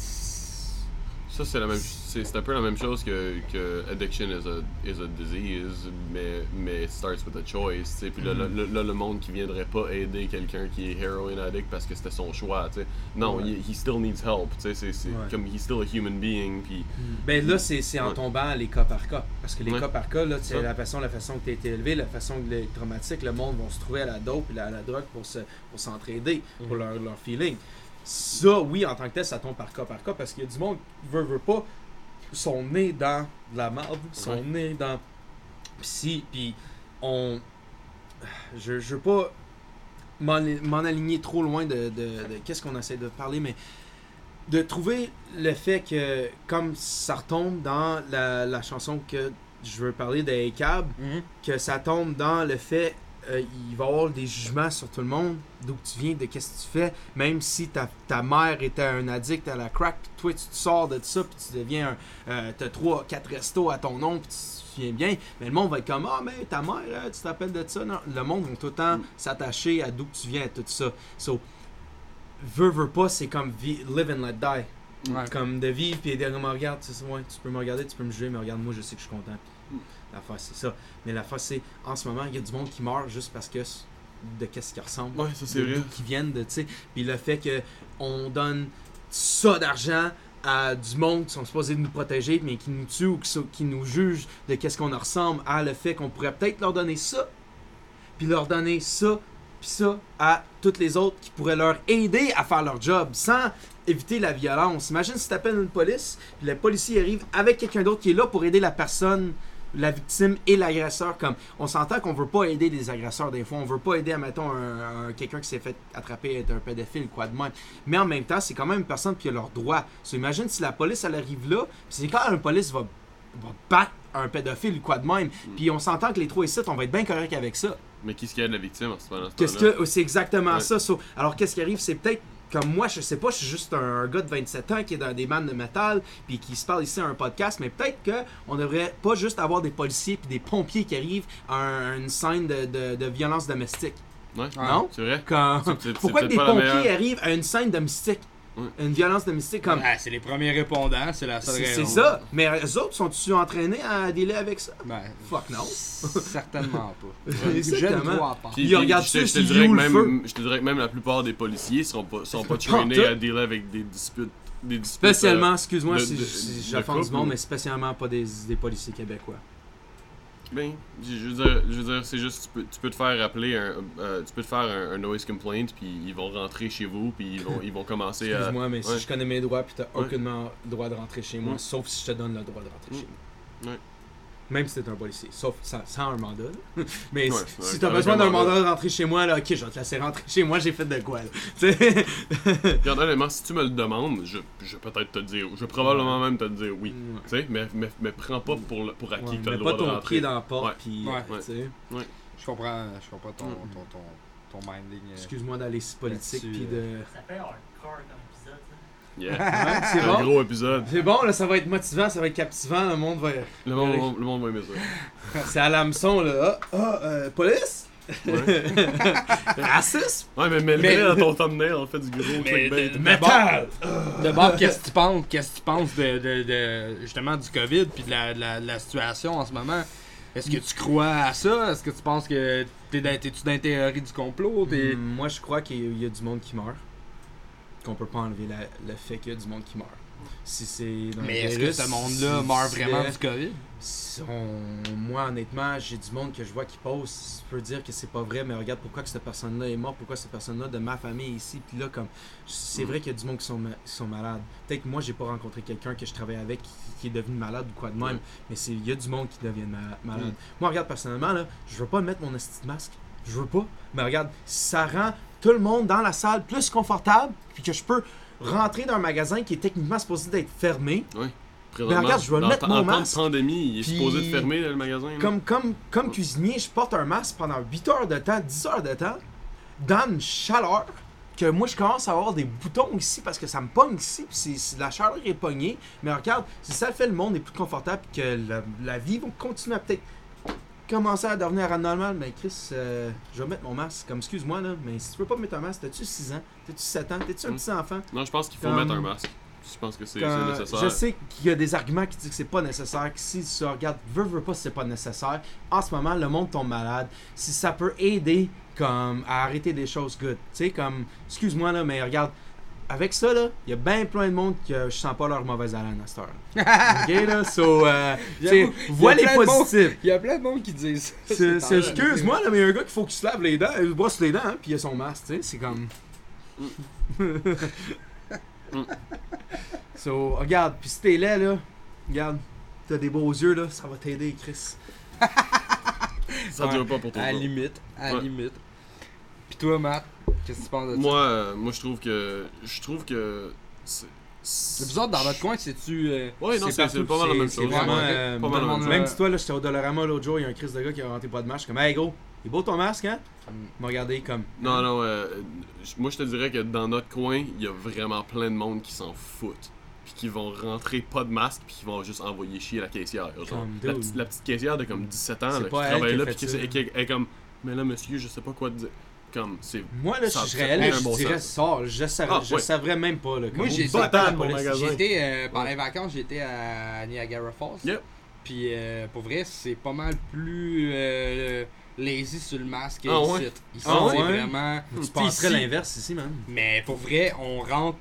Ça, c'est la même c'est un peu la même chose que, que addiction is a, is a disease, mais, mais it starts with a choice. tu sais. Puis là, Mhm. là, là, le monde qui viendrait pas aider quelqu'un qui est heroin addict parce que c'était son choix. tu sais. Non, Ouais. he, he still needs help. C'est Ouais. comme he's still a human being. Puis Ben là, c'est en Ouais. tombant à les cas par cas. Parce que les cas par cas, là, la façon, la façon que tu as été élevé, la façon que les traumatiques, le monde vont se trouver à la dope et à la drogue pour se pour s'entraider, pour leur, leur feeling. Ça, oui, en tant que tel, ça tombe par cas par cas parce qu'il y a du monde qui veut, veut pas, sont nés dans de la merde, sont Ouais. nés dans. Pis si, puis on. Je, je veux pas m'en aligner trop loin de, de- de qu'est-ce qu'on essaie de parler, mais de trouver le fait que, comme ça retombe dans la, la chanson que je veux parler de Cab, Mhm. que ça tombe dans le fait euh, il va y avoir des jugements sur tout le monde, d'où tu viens, de qu'est-ce que tu fais, même si ta, ta mère était un addict à la crack, puis toi tu te sors de ça, puis tu deviens un. Euh, t'as 3, 4 restos à ton nom, puis tu te souviens bien, mais le monde va être comme Ah, mais ta mère, euh, tu t'appelles de ça. Non, le monde va tout le temps s'attacher à d'où tu viens, à tout ça. So, veux, veux pas, c'est comme live and let die. Ouais. Comme de vivre puis de me regarde, ouais, tu peux me regarder, tu peux me juger, mais regarde, moi je sais que je suis content. Puis L'affaire c'est ça. Mais l'affaire c'est, en ce moment, il y a du monde qui meurt juste parce que de qu'est-ce qu'ils ressemblent. ouais, ça c'est vrai. qu'ils viennent, de, tu sais. Puis le fait que on donne ça d'argent à du monde qui sont supposés nous protéger, mais qui nous tuent ou qui, qui nous jugent de qu'est-ce qu'on ressemble, à le fait qu'on pourrait peut-être leur donner ça, puis leur donner ça, puis ça à toutes les autres qui pourraient leur aider à faire leur job sans éviter la violence. Imagine si tu appelles une police, puis le policier arrive avec quelqu'un d'autre qui est là pour aider la personne, la victime et l'agresseur. Comme on s'entend qu'on veut pas aider les agresseurs des fois, on veut pas aider, admettons, un, un- quelqu'un qui s'est fait attraper être un pédophile, quoi de même. Mais en même temps, c'est quand même une personne qui a leurs droits. So, imagine si la police elle arrive là, c'est quand un police va va battre un pédophile ou quoi de même. Puis on s'entend que les trois ici, on va être bien correct avec ça. Mais qui est-ce qu'il y a de la victime en ce moment Qu'est-ce que c'est exactement Ouais. ça. so- alors qu'est-ce qui arrive, c'est peut-être comme moi, je sais pas, je suis juste un, un gars de 27 ans qui est dans des bandes de métal puis qui se parle ici à un podcast, mais peut-être que on devrait pas juste avoir des policiers puis des pompiers qui arrivent à un- une scène de, de- de violence domestique. Ouais. Non? C'est vrai. Pourquoi que des pompiers arrivent à une scène domestique? Une violence domestique comme Ouais, c'est les premiers répondants, c'est la seule c'est raison. c'est ça. Mais eux autres sont-ils entraînés à délai avec ça? Ben, Fuck no. [laughs] Certainement pas. [laughs] Je ne crois pas. Puis- Ils puis regardent je te- je te dirais que you le feu. même, je te dirais que même la plupart des policiers sont pas, sont pas [laughs] trainés à dealer avec des disputes. Des disputes euh, Spécialement, excuse-moi de- si, de- si de j'offense du couple monde, ou- mais spécialement pas des, des policiers québécois. Ben, je veux dire, je veux dire c'est juste, tu peux, tu peux te faire appeler un, euh, tu peux te faire un, un noise complaint, puis ils vont rentrer chez vous, puis ils vont, ils vont commencer à. Excuse-moi, mais si ouais. je connais mes droits, puis t'as Ouais. aucunement le droit de rentrer chez moi, Ouais. sauf si je te donne le droit de rentrer Ouais. chez moi. Même si t'es un policier, sauf sans, sans un mandat. là. [laughs] mais Ouais, si- t'as besoin un d'un mandat. de rentrer chez moi, là, ok, je vais te laisser rentrer chez moi, j'ai fait de quoi? Regarde, [laughs] honnêtement, si tu me le demandes, je, je vais peut-être te dire, je vais probablement même te dire oui. Ouais. Tu sais, mais, mais, mais prends pas pour, le- pour acquis Ouais, que t'as mets le pas droit de ton rentrer. pied dans la porte, Ouais. puis Ouais. tu sais, Je comprends, je comprends ton, Mm. ton, ton, ton minding. euh. excuse-moi d'aller si politique, puis de... Ça fait hardcore comme épisode, ça. Yeah. [laughs] Ouais, C'est c'est un bon? gros épisode. C'est bon, là, ça va être motivant, ça va être captivant, le monde va... Le monde, le monde va aimer ça. [laughs] C'est à l'hameçon, là. Ah, ah, euh, police? Ouais. [laughs] Racisme? Ouais, mais mets-le Mais- dans ton thumbnail, on fait du gros Mais clickbait. de- Metal! D'abord, qu'est-ce que tu penses, qu'est-ce que tu penses de, de, de- justement du COVID puis de la, de la, de la situation en ce moment? Est-ce que tu crois à ça? Est-ce que tu penses que t'es dans, t'es-tu dans la théorie du complot? T'es- Moi, je crois qu'il y a du monde qui meurt. Qu'on peut pas enlever la- le fait qu'il y a du monde qui meurt. Si c'est dans Mais est-ce que ce monde-là si meurt vraiment du COVID? si on- Moi, honnêtement, j'ai du monde que je vois qui pose. Je peux dire que c'est pas vrai, mais regarde pourquoi que cette personne-là est morte, pourquoi cette personne-là de ma famille est ici. Puis là, comme. C'est Mm. vrai qu'il y a du monde qui sont, qui sont malades. Peut-être que moi, j'ai pas rencontré quelqu'un que je travaille avec qui, qui est devenu malade ou quoi de même. Ouais. Mais il y a du monde qui devient ma- malade. Mm. Moi, regarde, personnellement, là, je veux pas mettre mon esti de masque. Je veux pas. Mais regarde, ça rend tout le monde dans la salle plus confortable, puis que je peux rentrer dans un magasin qui est techniquement supposé d'être fermé. Présentement, regarde, je vais dans- mettre en mon temps de masque. pandémie, il est supposé de fermer le magasin. Comme, comme, comme Ouais. cuisinier, je porte un masque pendant 8 heures de temps, 10 heures de temps, dans une chaleur, que moi je commence à avoir des boutons ici parce que ça me pogne ici, puis c'est- la chaleur est pognée. Mais regarde, si ça fait le monde est plus confortable, que la, la vie va continuer à peut-être commencer à devenir anormal, mais Chris, euh, je vais mettre mon masque. Comme, excuse-moi, là, mais si tu peux pas mettre un masque, t'as-tu 6 ans, t'as-tu 7 ans, t'es-tu un Mm. petit enfant? Non, je pense qu'il faut Comme- mettre un masque. Je pense que c'est c'est Quand- nécessaire. je sais qu'il y a des arguments qui disent que c'est pas nécessaire, que si tu regardes, veux, veux pas, c'est pas nécessaire. En ce moment, le monde tombe malade. Si ça peut aider comme à arrêter des choses good. Tu sais, comme, excuse-moi là, mais regarde, avec ça là, il y a bien plein de monde que je sens pas leur mauvaise haleine à cette heure. [laughs] ok là, so, euh, vois les a plein de monde- positifs. Il y a plein de monde qui disent ça. Excuse-moi là, mais il y a un gars qu'il faut qu'il se lave les dents, il se brosse les dents, hein, puis il a son masque, tu sais, c'est comme. [laughs] so, regarde, puis si t'es laid là, regarde, t'as des beaux yeux là, ça va t'aider, Chris. Ça dure pas pour toi. À la limite, à la Ouais. limite. Puis toi, Matt, qu'est-ce que tu penses de ça? Moi, euh, moi, je trouve que. Je trouve que. c'est- C'est bizarre, dans notre coin, c'est-tu. euh, Ouais, non, c'est pas mal la même chose. vraiment, euh, pas mal même si toi là, j'étais au Dollarama l'autre jour, il y a un Chris de gars qui a rentré pas de masque, comme Hey gros, il est beau ton masque, hein? Il m'a regardé comme. Non, non, euh, moi je te dirais que dans notre coin, il y a vraiment plein de monde qui s'en foutent. Puis qui vont rentrer pas de masque, puis qui vont juste envoyer chier la caissière. genre. Comme, La, petite, la petite caissière de comme 17 ans là, qui travaille là, puis qui, est comme. Mais là, monsieur, je sais pas quoi te dire. Comme, c'est. Moi là, Ça- je ça serais un je bon dirais sens. sors, je savais, Ah, je ouais. savais même pas là. Moi, j'ai. J'étais, euh, pendant les vacances, j'étais à Niagara Falls. Yep. Puis euh, pour vrai, c'est pas mal plus euh, lazy sur le masque Ah ici. ouais? Ici, Ah c'est ouais? vraiment. Tu penserais l'inverse ici, man. Mais pour vrai, on rentre.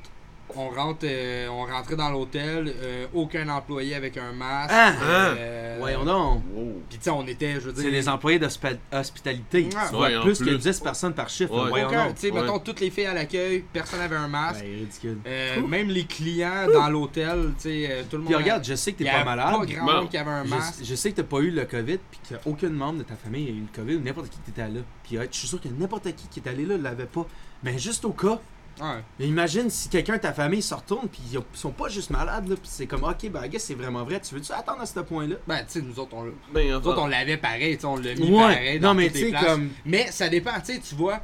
On rentre, euh, on rentrait dans l'hôtel, euh, aucun employé avec un masque. Ah! euh, Voyons donc. Wow. Puis tu sais, on était, je veux dire. C'est les employés d'hospitalité. Ouais. Ouais, plus que plus. 10 personnes par chiffre. Ouais. Voyons aucun, donc. tu sais, Ouais. mettons, toutes les filles à l'accueil, personne n'avait un masque. Ouais, ridicule. Euh, même les clients dans l'hôtel, tu sais, tout le monde. Puis regarde, je sais que t'es pas malade. Pas grand monde qui avait un masque. Je, je sais que t'as pas eu le COVID, puis qu'aucun membre de ta famille a eu le COVID, ou n'importe qui qui était là. Puis je suis sûr que n'importe qui qui est allé là l'avait pas. Mais juste au cas, Ouais. Mais imagine si quelqu'un de ta famille se retourne, puis ils sont pas juste malades, là, puis c'est comme, ok, ben, gars, c'est vraiment vrai. Tu veux-tu attendre à ce point-là? Ben, tu sais, nous autres, on l'a. Ben, Nous enfin, autres, on l'avait pareil, tu on l'a mis Ouais. pareil. Dans Non, mais toutes tu les sais, places. comme. Mais ça dépend, tu sais, tu vois.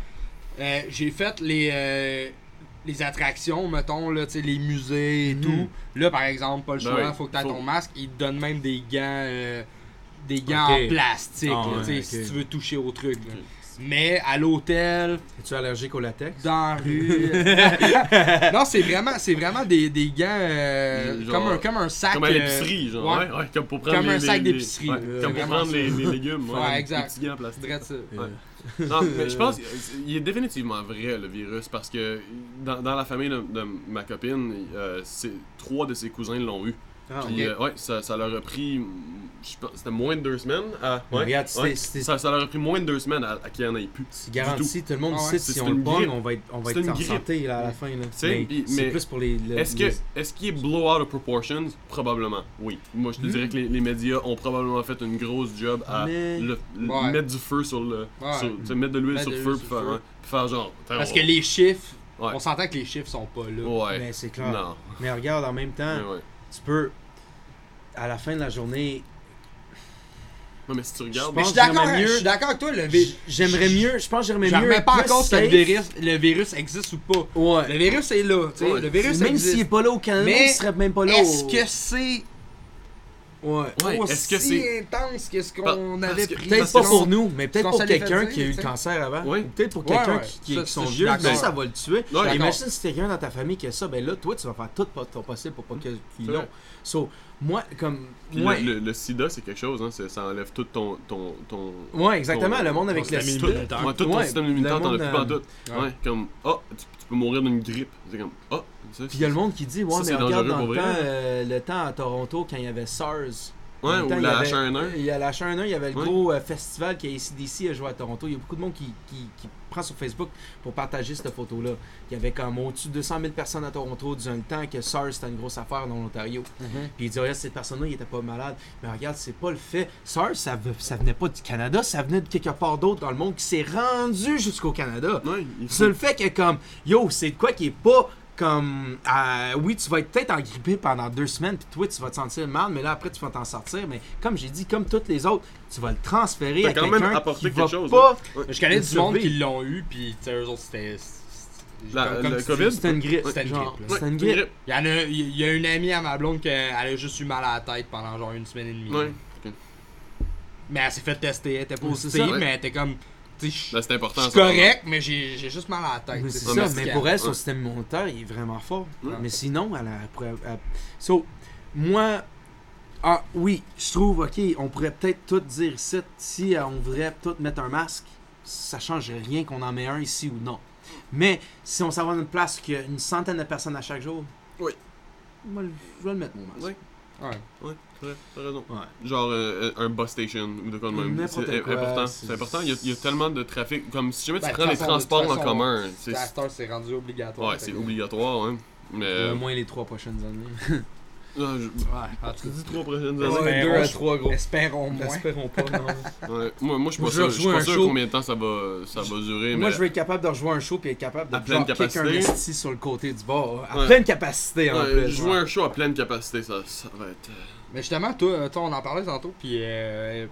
euh, j'ai fait les. euh, les attractions, mettons, là, tu les musées et Mhm. tout. Là, par exemple, pas le Ben choix, faut que tu aies faut- ton masque. Ils te donnent même des gants. euh, des gants en plastique, Ah là, ouais, tu si tu veux toucher au truc. là. Mais à l'hôtel, Es-tu allergique au latex? dans la rue. [laughs] non, c'est vraiment, c'est vraiment des, des gants euh, Genre- comme, un, comme un sac. Comme à euh, l'épicerie, genre. ouais. Ouais, ouais, comme pour prendre Comme les, un sac d'épicerie, ouais, là. comme pour prendre les, les légumes. Ouais, exact. petits gants en plastique. Drette ça. Ouais. Non, [laughs] mais je pense qu'il est définitivement vrai le virus parce que dans, dans la famille de, de ma copine, euh, c'est trois de ses cousins l'ont eu. Ah, Puis, euh, ouais, ça, ça leur a pris, c'était moins de deux semaines. À, ouais, regarde, ouais. ça, ça leur a pris moins de deux semaines à, à qu'il y en ait plus. C'est garanti, tout le monde Ah sait si on le grippe. on va être, on va être en grippe. santé là, à la fin. là. Mais c'est plus pour les. le- Est-ce les- est-ce qu'il est blow out of proportions? Probablement, oui. Moi, je te Hmm. dirais que les, les médias ont probablement fait une grosse job à Mais- le- le- Ouais. mettre du feu sur le. Ouais. sur- tu sais, mettre de l'huile sur le feu puis faire, genre. Parce que les chiffres, on s'entend que les chiffres sont pas là. Ouais. Mais c'est clair. Mais regarde, en même temps. Tu peux. À la fin de la journée, Ouais, mais si tu regardes. Mais je je mieux- suis d'accord avec toi, le virus. j'aimerais mieux. Je pense que j'aimerais Je mieux. être pas en plus cause que le virus, le virus existe ou pas. Ouais. Le virus est là, tu sais, Ouais. le virus Même existe. s'il est pas là au Canada, Mais il serait même pas là. Est-ce au- que c'est Ouais. Ouais, aussi est-ce que c'est. intense que ce qu'on avait que- pris? Peut-être pas pour nous, mais peut-être pour quelqu'un qui a eu le cancer avant. Ou peut-être pour Ouais, quelqu'un ouais. qui, qui, Ça, qui ça, vieux. d'accord. Ça, ça va le tuer. Imagine si c'est quelqu'un dans ta famille qui a ça, ben là, toi, tu vas faire tout ton possible pour pas l'ont. vrai. So, moi, comme. Moi, le, le- le sida, c'est quelque chose, hein, ça enlève tout ton. ton, ton ouais, exactement. ton- le monde avec le système sida. immunitaire. Ouais, tout ton Ouais, système le immunitaire, t'en as monde, plus euh, pas en tout. ouais. Ouais, comme, oh, tu, tu peux mourir d'une grippe. C'est comme, oh, ça, Puis il y a le monde qui dit, ouais, Ça, mais regarde dans le temps, euh, le temps à Toronto, quand il y avait SARS. Ouais, ou temps, il y la avait- H1N1. Il y a la H1N1, il y avait le Ouais. gros euh, festival qui a ACDC à jouer à Toronto. Il y a beaucoup de monde qui, qui, qui prend sur Facebook pour partager cette photo-là. Il y avait comme au-dessus de 200 000 personnes à Toronto durant le temps que SARS c'était une grosse affaire dans l'Ontario. Puis il dit, regarde, cette personne-là, il était pas malade. Mais regarde, c'est pas le fait. SARS, ça, ça venait pas du Canada, ça venait de quelque part d'autre dans le monde qui s'est rendu jusqu'au Canada. Faut- C'est le fait que comme yo, c'est quoi qui est pas comme euh, oui, tu vas être peut-être engrippé pendant deux semaines, puis toi tu vas te sentir mal, mais là après tu vas t'en sortir. Mais comme j'ai dit, comme toutes les autres, tu vas le transférer T'as à quand quelqu'un même apporté qui quelque va chose, pas. Je connais du monde qui l'ont eu, puis tu sais, eux autres, c'était. La- comme- comme le COVID? C'était une grippe. C'était une genre, grippe. C'était une Ouais, grippe. Il y en a, il y a une amie à ma blonde qui a juste eu mal à la tête pendant genre une semaine et demie. Ouais. Mais elle s'est fait tester, elle était Ouais, c'est positive, ça. mais elle était comme. Ben, c'est important. correct, mais j'ai juste mal à la tête. Mais c'est ça, mais pour elle, son système immunitaire il est vraiment fort. Mais sinon, elle, a- So, moi, ah oui, je trouve, ok, on pourrait peut-être tout dire ici, si euh, on voudrait tout mettre un masque, ça change rien qu'on en met un ici ou non. Mais si on s'en va dans une place qui a une centaine de personnes à chaque jour, Oui. je vais le mettre mon masque. Oui. Ouais. Ouais, c'est vrai, t'as raison. Ouais. Genre euh, un bus station ou de quoi de même. N'importe C'est quoi, important. c'est- C'est important. Il y, a, il y a tellement de trafic. Comme si jamais tu Ben, de prends les toute façon, de transports en façon, commun. C'est c'est rendu obligatoire. ouais, fait c'est que- obligatoire. Hein. Mais. Au moins les trois prochaines années. [laughs] Ah, je- Ouais, cas. dis trois prochaines Ouais, années? ouais. deux on- à trois gros. Espérons moins. Espérons pas, non. [laughs] Ouais. Moi, moi je suis pas je sûr, je suis pas un sûr show. combien de temps ça va, ça va durer. Moi, mais... je veux être capable de rejoindre un show puis être capable de À pleine un capacité. sur le côté du bord. À Ouais. pleine capacité en Ouais, plus. jouer un show à pleine capacité, ça, ça va être. euh, Mais justement, toi, toi, on en parlait tantôt, puis euh,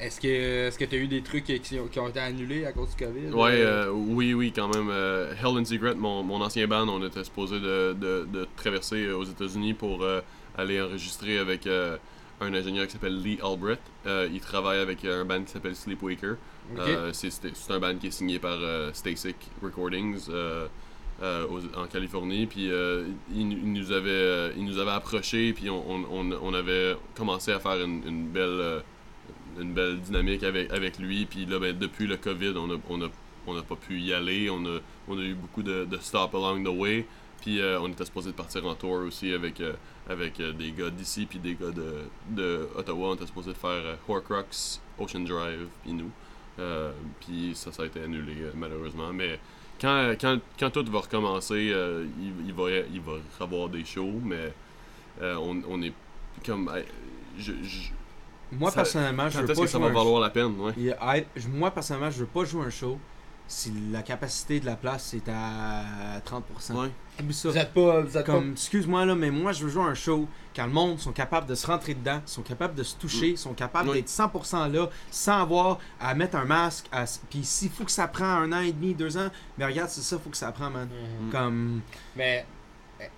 est-ce que est-ce que t'as eu des trucs qui, qui ont été annulés à cause du COVID Ouais, euh, oui, oui, quand même. Euh, Hell and Secret, mon, mon ancien band, on était supposé de, de, de traverser euh, aux États-Unis pour euh, aller enregistrer avec euh, un ingénieur qui s'appelle Lee Albrecht. Euh, il travaille avec un band qui s'appelle Sleepwaker. Ok. Euh, c'est un band qui est signé par euh, Stasic Recordings euh, euh, aux- en Californie. Puis euh, il, il nous avait, euh, il nous avait approché, puis on, on, on, avait commencé à faire une, une belle, euh, une belle dynamique avec, avec lui. Puis là, ben, depuis le COVID, on a, on a, on n'a pas pu y aller. On a, on a eu beaucoup de, de stop along the way. Puis euh, on était supposé de partir en tour aussi avec, euh, avec euh, des gars d'ici, puis des gars de, de Ottawa. On était supposé de faire Horcrux, Ocean Drive, puis nous. Puis ça, ça a été annulé malheureusement. Mais quand, quand, quand tout va recommencer, il, va, il va avoir des shows, mais on, on est comme. je- Moi, Ça- personnellement, je veux pas que ça jouer va un valoir la peine? Ouais? Il y a- I- je- Moi, personnellement, je veux pas jouer un show si la capacité de la place est à 30%. Ouais. Oublie ça. Vous êtes pas. Vous êtes Comme, excuse-moi là, mais moi je veux jouer un show quand le monde sont capables de se rentrer dedans, sont capables de se toucher, sont capables Oui. d'être 100% là, sans avoir à mettre un masque. à Puis s'il faut que ça prend un an et demi, deux ans, mais regarde, c'est ça, faut que ça prend, man. Mhm. Comme, Mais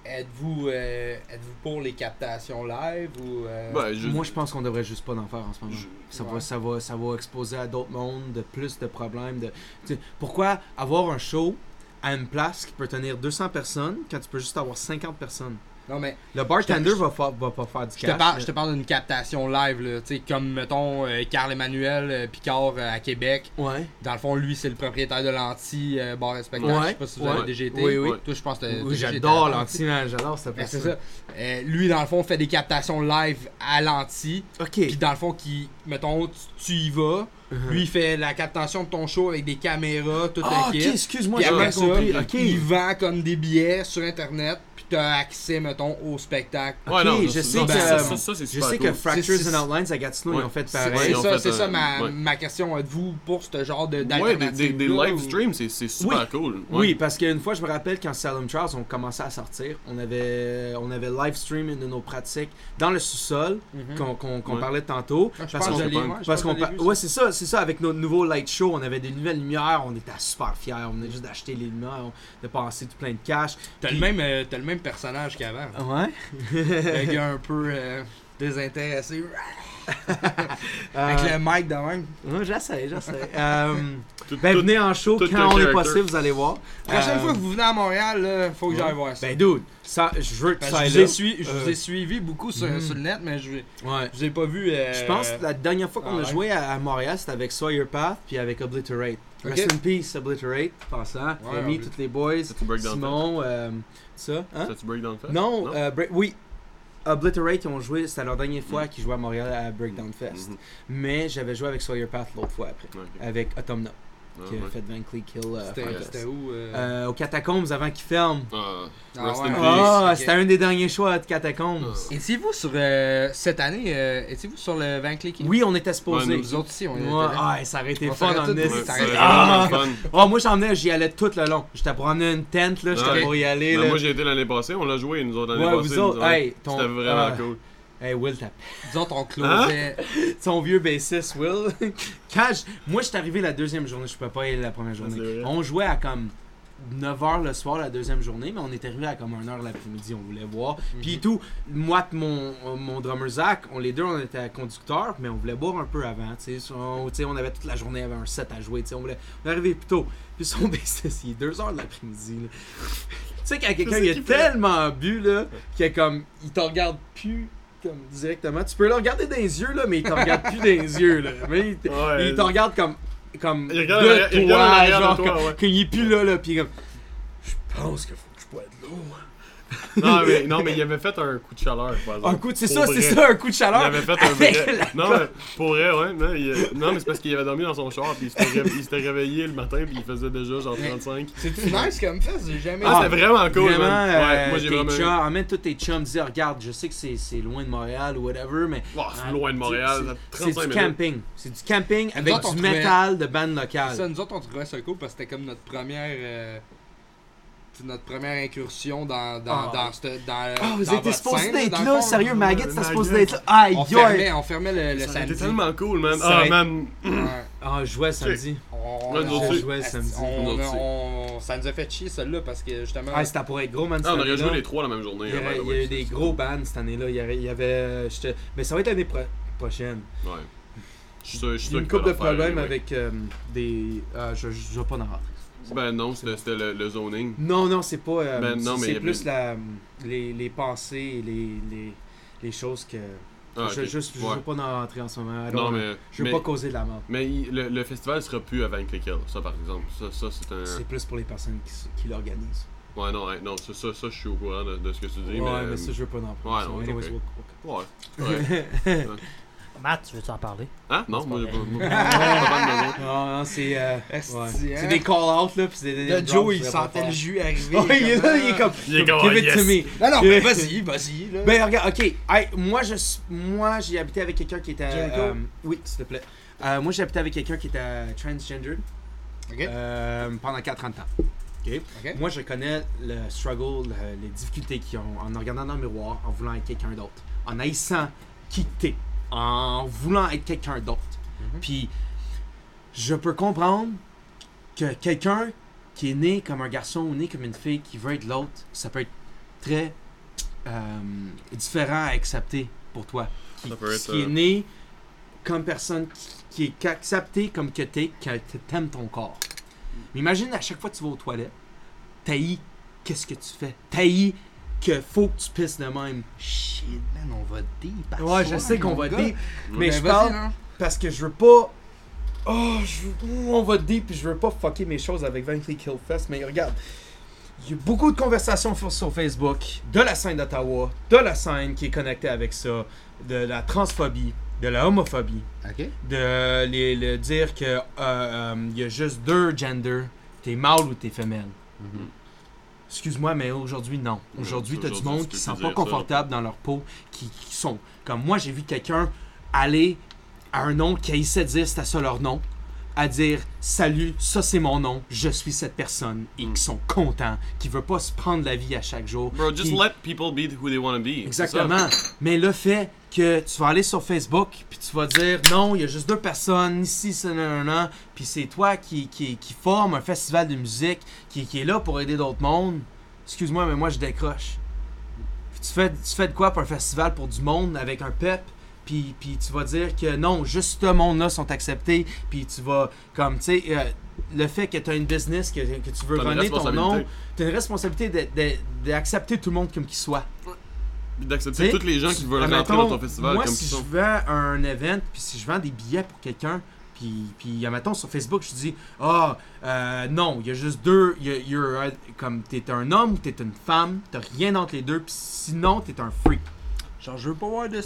êtes-vous euh, êtes-vous pour les captations live ou. euh, Ben, je- moi je pense qu'on devrait juste pas en faire en ce moment. je- Ça, Ouais. va, ça, va, ça va exposer à d'autres mondes, de plus de problèmes. De... Pourquoi avoir un show à une place qui peut tenir 200 personnes quand tu peux juste avoir 50 personnes? Non, mais Le bartender va, fa- va pas faire du je te cash. parle, mais- je te parle d'une captation live, là. Tu sais, comme, mettons, euh, Carl Emmanuel euh, Picard euh, à Québec. Ouais. Dans le fond, lui, c'est le propriétaire de l'anti euh, bar et spectacle. Ouais, Je sais pas si vous ouais. avez déjà été. Oui, oui. Toi, je pense que Oui, j'adore l'anti, man, j'adore cette Ben, c'est ça. Euh, lui, dans le fond, fait des captations live à l'anti. Ok. Puis, dans le fond, qui, mettons, tu, tu y vas. Uh-huh. Lui, il fait la captation de ton show avec des caméras, tout Ah, le ok, kit. excuse-moi, j'ai compris. Ok. il vend comme des billets sur Internet. T'as accès, mettons, au spectacle. Ouais, non, je ça, sais que- ça, ça, ça, c'est Je sais que Fractures and Outlines à Gatineau, Ouais. ils ont fait pareil. C'est ça un- ma, ouais. ma question. Êtes-vous pour ce genre de Ouais, des, live streams, c'est c'est super cool. Ouais. Oui, parce qu'une fois, je me rappelle quand Salem Trials ont commencé à sortir, on avait, on avait live stream une de nos pratiques dans le sous-sol Mhm. qu'on parlait tantôt. Je parce pense qu'on ouais, c'est ça c'est ça avec notre nouveau light show on avait des nouvelles lumières on était super fiers on venait juste d'acheter les lumières de passer tout plein de cash T'as le, même, euh, le personnage qu'avant. ouais Un gars un [laughs] peu euh, désintéressé. [laughs] Avec le mic de même. ouais, j'essaie j'essaie [laughs] euh, ben venez en show tout quand le on est possible vous allez voir La prochaine Euh, fois que vous venez à Montréal, là, faut que j'aille voir ça. ben dude ça je veux que Parce ça je, vous ai là sui- je vous Euh, ai suivi beaucoup sur, mhm. sur le net, mais je, ouais vous ai pas vu. euh, Je pense que la dernière fois qu'on ah a joué à, à Montréal, c'était avec Sawyer Path puis avec Obliterate. Ok. Rest in peace, Obliterate, passant. Ouais, Rémi, tous les boys, Simon, euh, ça. Hein? C'est-tu Breakdown Fest? Non, Non? euh, Break- oui. Obliterate, ils ont joué, c'était leur dernière fois qu'ils jouaient à Montréal à Breakdown Fest. Mhm. Mais j'avais joué avec Sawyer Path l'autre fois après, avec Autumna, qui a fait 20 Click Kill. euh, C'était où euh? Euh, aux Catacombes avant qu'ils ferment. Ah, Ah. Ah, c'était un des derniers choix de Catacombes. Ah. Étiez-vous sur. euh, cette année, euh, étiez-vous sur le 20 clics Oui, on était supposés. nous Nous autres ici, on était ah, ça aurait été On fun en tout- esti. Ouais, ça c'est aurait été Ah! vraiment fun. Oh, moi j'en venais, j'y allais tout le long. J'étais pour emmener une tente, là, j'étais pour y aller. Ben, là. moi, j'ai été l'année passée, on l'a joué, nous autres, l'année Ouais, passée. vous autres, nous, ouais. hey, ton- C'était vraiment ah. cool. Hey, Will, t'as Disons, on closait. son [laughs] vieux bassiste, Will. [laughs] Quand je- Moi, je suis arrivé la deuxième journée, je pouvais pas y aller la première journée. On jouait à comme 9h le soir la deuxième journée, mais on est arrivé à comme 1h l'après-midi, on voulait voir. Mhm. Puis tout, moi et mon, mon drummer Zach, on, les deux, on était conducteurs, mais on voulait boire un peu avant. tu sais. On, tu sais, on avait toute la journée, y avait un set à jouer. tu sais, On, voulait, on est arrivé plus tôt. Puis son [laughs] bassiste, il est 2h de l'après-midi. Tu sais, quand quelqu'un Qu'est-ce il fait? tellement bu, là, qu'il est comme, il te regarde plus comme directement. Tu peux le regarder dans les yeux, là, mais il te regarde plus dans les yeux. Là. Mais il, Ouais. il te regarde comme, comme Il regarde de il toi, regarde de genre, toi, ouais. qu'il est plus là, là, puis comme, je pense qu'il faut que je boive de l'eau. Non mais, non, mais il avait fait un coup de chaleur, par exemple. Un coup, de- c'est ça, c'est ça, un coup de Il chaleur. avait fait un vrai. Non, mais pour vrai, ouais. Non, il- non, mais c'est parce qu'il avait dormi dans son char, puis il s'était ré- il s'était réveillé le matin, puis il faisait déjà genre 35. C'est nice comme fest, j'ai jamais. Ah, c'était vraiment cool, Vraiment, man. euh, Ouais, moi j'ai tes vraiment. chums, emmène tous tes chums, dis regarde, je sais que c'est c'est loin de Montréal ou whatever, mais Oh, c'est loin de Montréal, c'est- ça, c'est 35 du camping. C'est du camping avec du métal de bande Ça, locale. nous autres, on trouvait ça cool parce que c'était comme notre première. Euh, notre première incursion dans, dans, Ah. dans, cette- dans, Ah, vous dans étiez votre supposé d'être là, fond. sérieux, Maggot, euh, t'es supposé d'être là. Aïe, On fermait, on fermait le, Ça samedi. tellement cool, man. Ah, man. Ah, je jouais samedi. On, jouais samedi. on- ça nous a fait chier celle-là parce que justement. Ah, c'était pour être gros, man. Ah, on aurait joué les trois la même journée. Il y, hein, aurait- by the il y a eu des gros bands cette année-là. Il y avait. j'étais- mais ça va être l'année pro- prochaine. Ouais. Je suis sûr, je suis J'ai sûr une couple de problèmes avec euh, des. ah, je, je vais pas en rentrer. Ben non, c'était le, le zoning. Non, non, c'est pas. euh, Ben, non, c'est- plus la, les, les pensées et les, les, les choses que. Ah, je, ok. juste, je Ouais. veux pas en rentrer en ce moment. I Non, mais. Je veux mais, pas causer de la mort. mais il- le, le festival sera plus avec lesquels, ça par exemple. Ça, ça c'est un. C'est plus pour les personnes qui, qui l'organisent. Ouais, non, ouais, non ça, ça, ça, je suis au courant de, de ce que tu dis. ouais, mais, mais, ça, je veux pas en Ouais, parler. non, So, anyways, ok. we'll- Ouais. ouais. [laughs] Matt, tu veux-tu en parler? Hein? Non, C'est moi, moi. Non, non, c'est. euh, ouais. hein? C'est des call-outs, là. C'est des. Des Joe, il sentait le jus arriver. Ouais, il est là, il est comme. Il est comme, Give it to yes. me. Non, non, mais vas-y, vas-y. là. Ben regarde, ok. Hey, moi, je, suis- moi, j'ai habité avec quelqu'un qui était. Jericho? euh, oui, s'il te plaît. Euh, moi, j'ai habité avec quelqu'un qui était transgender. Ok. euh, pendant 4 ans de temps. Ok? Ok. Moi, je connais le struggle, le- les difficultés qu'ils ont en regardant dans le miroir, en voulant être quelqu'un d'autre, en haïssant qui que t'es, en voulant être quelqu'un d'autre. Mhm. Puis, je peux comprendre que quelqu'un qui est né comme un garçon ou né comme une fille qui veut être l'autre, ça peut être très euh, différent à accepter pour toi. Qui, Ça peut être, qui est euh, né comme personne qui, qui est accepté comme que t'es, que t'aimes ton corps. Mais imagine à chaque fois que tu vas aux toilettes, t'haïs qu'est-ce que tu fais? T'haïs que faut que tu pisses de même. Shit, man, on va deep. Ouais, je sais qu'on va gars. deep, mais Ben, je parle là. parce que je veux pas. Oh, je veux- on va deep puis je veux pas fucker mes choses avec Vankly Killfest, mais regarde. Il y a beaucoup de conversations sur, sur Facebook de la scène d'Ottawa, de la scène qui est connectée avec ça, de la transphobie, de la homophobie, de les, le dire que euh, euh, y a juste deux genders, t'es mâle ou t'es femelle. Mhm. Excuse-moi, mais aujourd'hui, non. Aujourd'hui, Ouais, t'as du monde tu qui sent plus pas dire ça. confortable dans leur peau, qui, qui sont. Comme moi, j'ai vu quelqu'un aller à un nom qui haïssait dire c'était ça leur nom, à dire Salut, ça c'est mon nom, je suis cette personne, et Mm. qui sont contents, qui veulent pas se prendre la vie à chaque jour. Bro, just Qui- let people be who they want to be. Exactement. Mais le fait que tu vas aller sur Facebook puis tu vas dire non, il y a juste deux personnes ici, c'est non, non, non, puis c'est toi qui, qui, qui forme un festival de musique qui, qui est là pour aider d'autres mondes. Excuse-moi, mais moi je décroche. Tu fais, tu fais de quoi pour un festival pour du monde avec un pep? Puis, puis tu vas dire que non, juste ce monde-là sont acceptés, puis tu vas, comme, tu sais, euh, le fait que tu as une business, que, que tu veux runner ton nom, tu as une responsabilité d'accepter tout le monde comme qu'il soit. D'accepter tous les gens qui veulent rentrer dans ton festival Moi, comme si ils je sont. vends un event, puis si je vends des billets pour quelqu'un, puis, puis admettons, sur Facebook, je dis Ah, euh, non, il y a juste deux. y a- you're a- comme t'es un homme ou t'es une femme, t'as rien entre les deux, puis sinon, t'es un freak. Genre, je veux pas voir de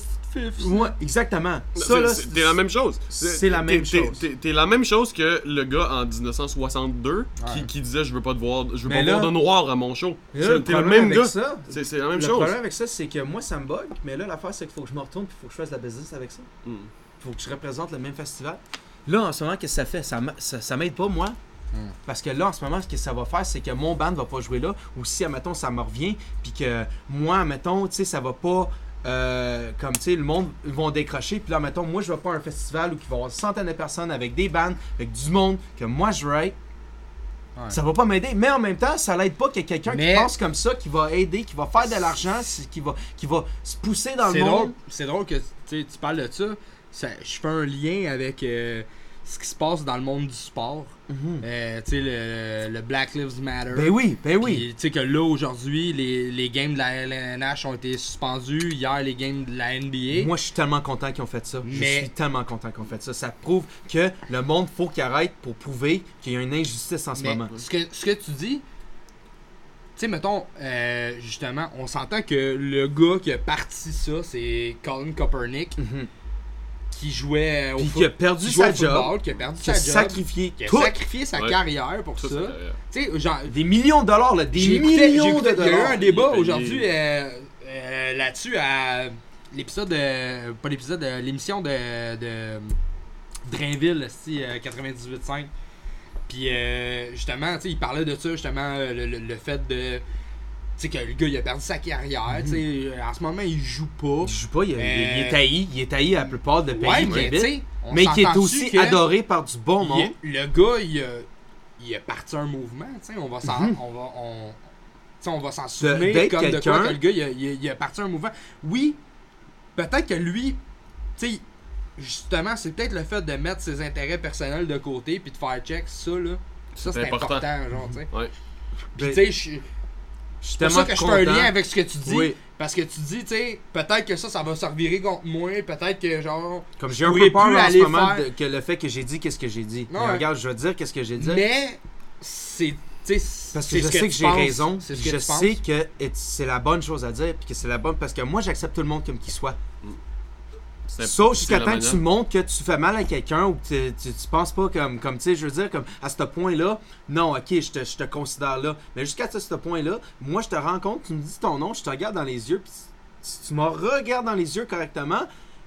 Ouais, exactement. Ça, C'est- là, c'est- T'es la même chose. c'est la même t'es- chose. T'es t'es la même chose que le gars en 1962 qui, Ouais. qui disait je veux pas te voir, je veux Mais pas là- voir de noir à mon show. Là, C'est- T'es le problème même gars. ça, C'est c'est la même le chose. problème avec ça, c'est que moi, ça me bug, mais là, l'affaire, c'est qu'il faut que je me retourne, puis il faut que je fasse de la business avec ça. Mm. faut que je représente le même festival. Là, en ce moment, qu'est-ce que ça fait? Ça, ça m'aide pas, moi. Hmm. Parce que là, en ce moment, ce que ça va faire, c'est que mon band va pas jouer là. Ou si, admettons, ça me revient, puis que moi, admettons, tu sais, ça va pas. Euh, comme tu sais, le monde ils vont décrocher. Puis là, mettons, moi, je vais pas à un festival où il va y avoir des centaines de personnes avec des bands, avec du monde que moi je être. Ouais. Ça va pas m'aider, mais en même temps, ça l'aide pas qu'il y ait quelqu'un Mais- qui pense comme ça, qui va aider, qui va faire de l'argent, qui va, qui va se pousser dans le monde. c'est drôle que tu parles de ça. Ça- Je fais un lien avec euh, ce qui se passe dans le monde du sport. Mhm. Euh, tu sais, le, le Black Lives Matter. Ben oui, ben oui. Tu sais que là, aujourd'hui, les, les games de la LNH ont été suspendus. Hier, les games de la NBA. Moi, je suis tellement content qu'ils ont fait ça. Je suis tellement content qu'ils ont fait ça. Ça prouve que le monde, faut qu'il arrête pour prouver qu'il y a une injustice en ce Mais moment. ce que, ce que tu dis, tu sais, mettons, euh, justement, on s'entend que le gars qui a parti ça, c'est Colin Kaepernick, Mhm. Qui jouait euh, au Puis foot- qui a perdu qui sa job, football, qui a perdu qui a sa job, sacrifié qui a tout. sacrifié sa Ouais. carrière pour ça. Tu sais, genre, Des millions de dollars, là, des millions de Il y a eu dollars. un débat aujourd'hui euh, euh, là-dessus à l'épisode de. Pas l'épisode, de l'émission de, de Drainville, si, euh, 98.5. Puis euh, justement, tu sais, il parlait de ça, justement, euh, le, le- le fait de. Tu sais, que le gars, il a perdu sa carrière. tu sais, euh, En ce moment, il joue pas. Il joue pas, il, est Euh, taillé. Il est taillé à la plupart de pays Ouais, qui mais on mais qui est aussi que adoré par du bon monde. le gars, il a, il a parti un mouvement, tu sais, on va s'en. Mhm. On va. On, va s'en souvenir comme de quoi que le gars il a, il a- il a parti un mouvement. Oui, peut-être que lui, tu sais, justement, c'est peut-être le fait de mettre ses intérêts personnels de côté puis de faire check ça là. Ça C'est important. important. genre, tu sais. Ouais. Puis Ben, tu sais, c'est pour ça que je fais un content. lien avec ce que tu dis. Oui. Parce que tu dis, tu sais, peut-être que ça, ça va se revirer contre moi. Peut-être que, genre. Comme j'ai un peu peur plus en ce moment faire- de- que le fait que j'ai dit qu'est-ce que j'ai dit. Non, Mais regarde, je vais dire qu'est-ce que j'ai dit. Mais, c'est. tu sais, Parce que je ce sais que, j'ai raison. C'est ce que je penses. sais que c'est la bonne chose à dire. Puis que c'est la bonne. Parce que moi, j'accepte tout le monde comme qu'il soit. C'est- Sauf jusqu'à temps que tu montres que tu fais mal à quelqu'un ou que tu, tu, tu penses pas comme, comme tu sais, je veux dire, comme à ce point-là, non, ok, je te, je te considère là. Mais jusqu'à ce, ce point-là, moi, je te rencontre, tu me dis ton nom, je te regarde dans les yeux, puis si tu me regardes dans les yeux correctement,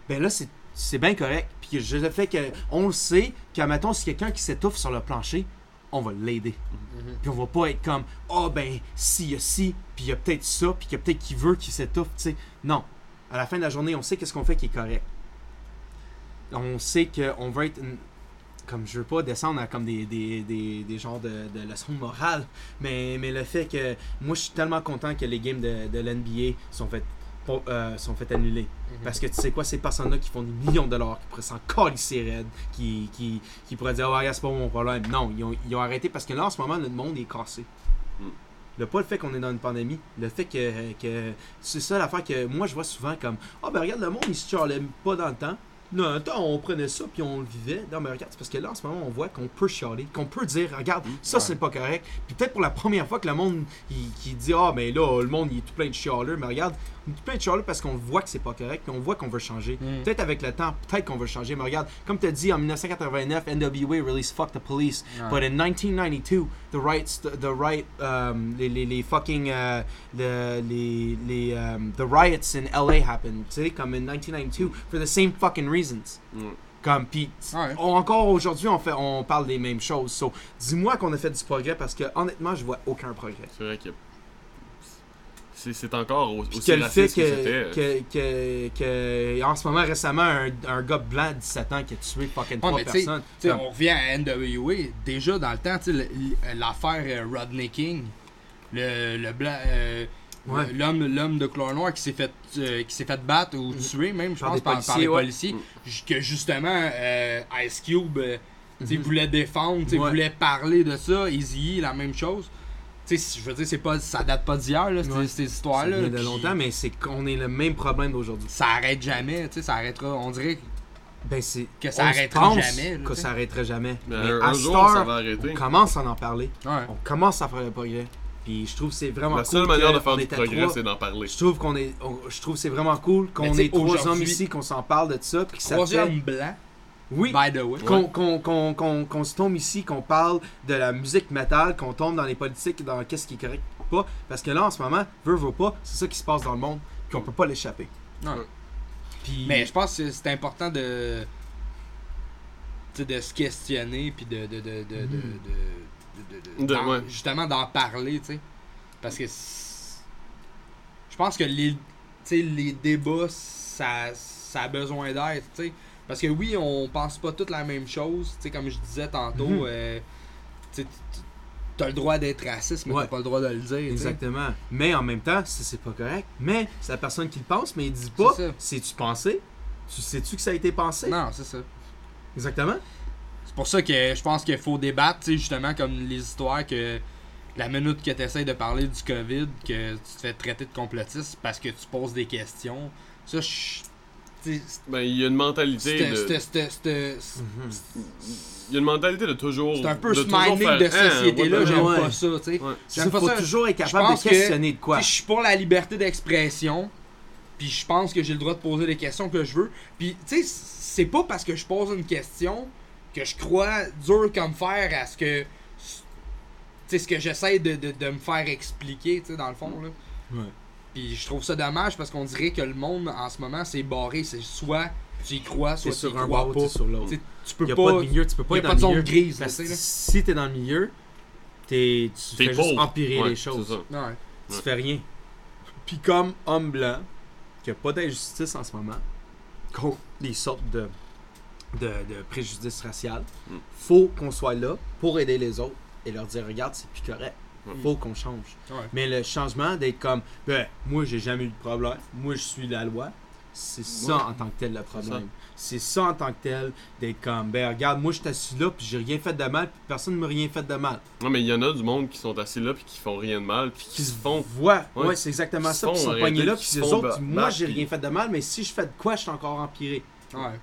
ben là, c'est c'est bien correct. Puis je le fait que, on le sait, qu'à mettons, si quelqu'un qui s'étouffe sur le plancher, on va l'aider. Mhm. Puis on va pas être comme, ah ben, s'il y a ci, puis il y a peut-être ça, puis qu'il y a peut-être qui veut qu'il s'étouffe, tu sais. Non. À la fin de la journée, on sait qu'est-ce qu'on fait qui est correct. On sait qu'on veut être. une- Comme je veux pas descendre à comme des, des, des, des genres de, de leçons de morale, mais, mais le fait que moi je suis tellement content que les games de, de l'NBA sont faites euh, sont fait annuler. Mhm. Parce que tu sais quoi, ces personnes-là qui font des millions de dollars, qui pourraient s'en calisser raide, qui, qui, qui pourraient dire, regarde, c'est pas mon problème. Non, ils ont, ils ont arrêté parce que là, en ce moment, notre monde est cassé. Le pas le fait qu'on est dans une pandémie, le fait que, que c'est ça l'affaire que moi je vois souvent comme Ah ben regarde le monde il se chialait pas dans le temps. Non, attends, on prenait ça puis on le vivait. Non mais regarde, c'est parce que là en ce moment on voit qu'on peut chialer, qu'on peut dire regarde, ça Ouais. c'est pas correct. Puis peut-être pour la première fois que le monde il, qui dit Ah ben là le monde il est tout plein de chialeux, mais regarde, il est tout plein de chialeux parce qu'on voit que c'est pas correct, puis on voit qu'on veut changer. Mm. Peut-être avec le temps, peut-être qu'on veut changer, mais regarde, comme tu as dit en 1989, NWA released Fuck the Police. Ouais. But in 1992, the rights, the, the right, um, les, les, les fucking, uh, the, les, les, um, the riots in LA happened, tu sais, comme in 1992, for the same fucking reasons. Mm. Comme, pis, Ouais. on- encore aujourd'hui, on, fait, on parle des mêmes choses. So, dis-moi qu'on a fait du progrès parce que, honnêtement, je vois aucun progrès. C'est vrai que. C'est c'est encore au- Puis aussi que le fait raciste que, que, c'était. que, en ce moment, récemment, un, un gars blanc de 17 ans qui a tué fucking trois personnes. Comme- on revient à NWA. Déjà dans le temps, l'affaire euh, Rodney King, le, le blanc, euh, Ouais. l'homme, l'homme de couleur noire qui s'est fait, euh, qui s'est fait battre ou tuer même, je Par pense, par, par policiers, les ouais. policiers, ju- que justement euh, Ice Cube, euh, Mhm. voulait défendre, Ouais. voulait parler de ça. Easy, la même chose. Tu sais, je veux dire, c'est pas, ça date pas d'hier, là, ces, Ouais. ces Ça histoires-là. vient de longtemps, mais c'est qu'on est le même problème d'aujourd'hui. Ça arrête jamais, tu sais, ça arrêtera. On dirait que Ben, c'est Que ça on arrêtera jamais, là, Que ça arrêtera jamais. Mais Mais un, à jour, ça va arrêter. On commence à en parler. Ouais. On commence à faire le progrès. Puis je trouve que c'est vraiment La cool. seule manière de faire du progrès, c'est d'en parler. Je trouve qu'on est. on- je trouve que c'est vraiment cool qu'on ait trois aujourd'hui- hommes ici, qu'on s'en parle de ça. Puis que ça fait. Troisième blanc, Oui. by the way. Qu'on se tombe ici, qu'on parle de la musique métal, qu'on tombe dans les politiques, dans qu'est-ce qui est correct ou pas. Parce que là, en ce moment, veut, veut pas, c'est ça qui se passe dans le monde, qu'on peut pas l'échapper. Ouais. Puis. Mais je pense que c'est important de tu sais, de se questionner puis de de de de de, de, de- de- De- d'en- ouais. justement d'en parler, tu sais. Parce que je pense que les les débats ça ça a besoin d'être, tu sais. Parce que oui, on pense pas toutes la même chose, tu sais comme je disais tantôt euh, tu t'as le droit d'être raciste mais Ouais. t'as pas le droit de le dire. Exactement. Mais en même temps, c'est c'est pas correct. Mais c'est la personne qui le pense, mais il dit pas. C'est-tu pensé Tu sais-tu que ça a été pensé? Non, c'est ça. Exactement. C'est pour ça que je pense qu'il faut débattre, tu sais, justement, comme les histoires que la minute que tu essaies de parler du COVID, que tu te fais traiter de complotiste parce que tu poses des questions. Ça, je. Ben, il y a une mentalité c'était- de. c'était- Il y a une mentalité de toujours. C'est un peu de ce minding de Hein, société-là, j'aime pas ça, tu sais. J'aime pas faut ça. toujours être Je capable de que- questionner de quoi. Je suis pour la liberté d'expression, puis je pense que j'ai le droit de poser les questions que je veux. Puis, tu sais, c'est pas parce que je pose une question que je crois dur comme fer à ce que. Tu sais, ce que j'essaie de, de, de me faire expliquer, tu sais, dans le fond, là. Ouais. Puis je trouve ça dommage parce qu'on dirait que le monde en ce moment c'est barré. C'est soit tu y crois, soit tu y un crois bord, pas. sur l'autre. Tu peux n'y a pas. pas de milieu, tu peux pas y a être pas dans de le zone milieu. grise, Parce tu que si t'es dans le milieu, t'es, tu fais juste pauvre. empirer Ouais, les choses. Ouais. Tu Ouais. fais rien. Puis comme homme blanc, qui a pas d'injustice en ce moment, contre les sortes de, de, de préjudices raciales, Mm. faut qu'on soit là pour aider les autres et leur dire regarde, c'est plus correct. Ouais. Faut qu'on change. Ouais. Mais le changement d'être comme ben moi j'ai jamais eu de problème, moi je suis la loi, c'est ça Ouais. en tant que tel le problème. C'est ça en tant que tel d'être comme ben regarde moi je suis assis là puis j'ai rien fait de mal puis personne ne m'a rien fait de mal. Non, mais il y en a du monde qui sont assis là puis qui font rien de mal puis qui se font. Voient, ouais, Ouais. c'est exactement Qui ça. ils sont pognés là puis se les autres moi j'ai rien fait de mal mais si je fais de quoi je suis encore empiré. Ouais.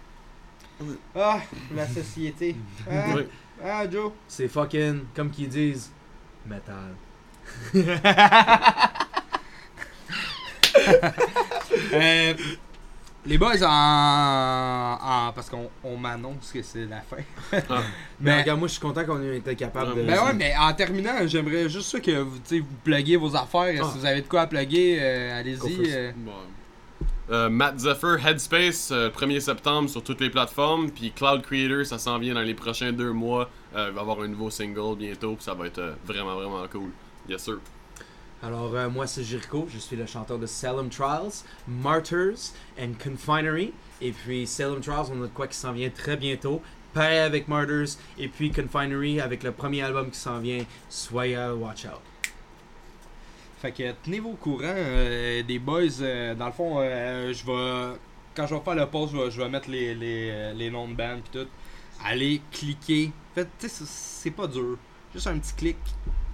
Ah, la société. Ah, Ouais. ah, Joe. C'est fucking comme qu'ils disent métal. [laughs] Euh, les boys, en, en- parce qu'on on m'annonce que c'est la fin. Ah. [laughs] Mais Mais, regarde moi je suis content qu'on ait été capable de Ouais, ben ouais, mais en terminant, j'aimerais juste ça que vous, vous pluguiez vos affaires. Ah. Si vous avez de quoi à plugger, euh, allez-y. euh. Bon. Euh, Matt Zephyr, Headspace, euh, 1er septembre sur toutes les plateformes. Puis Cloud Creator, ça s'en vient dans les prochains deux mois. Euh, il va y avoir un nouveau single bientôt. Puis ça va être euh, vraiment, vraiment cool. Yes, sir. Alors, euh, moi, c'est Jericho. Je suis le chanteur de Salem Trials, Martyrs and Confinery. Et puis, Salem Trials, on a de quoi qui s'en vient très bientôt. Pareil avec Martyrs. Et puis, Confinery avec le premier album qui s'en vient, Soyez Watch Out. Fait que tenez-vous au courant euh, des boys. euh, dans le fond, euh, je vais. Quand je vais faire le post, je vais, je vais mettre les, les, les noms de band pis tout. Allez cliquer. Fait, tu sais, c'est- c'est pas dur. Juste un petit clic.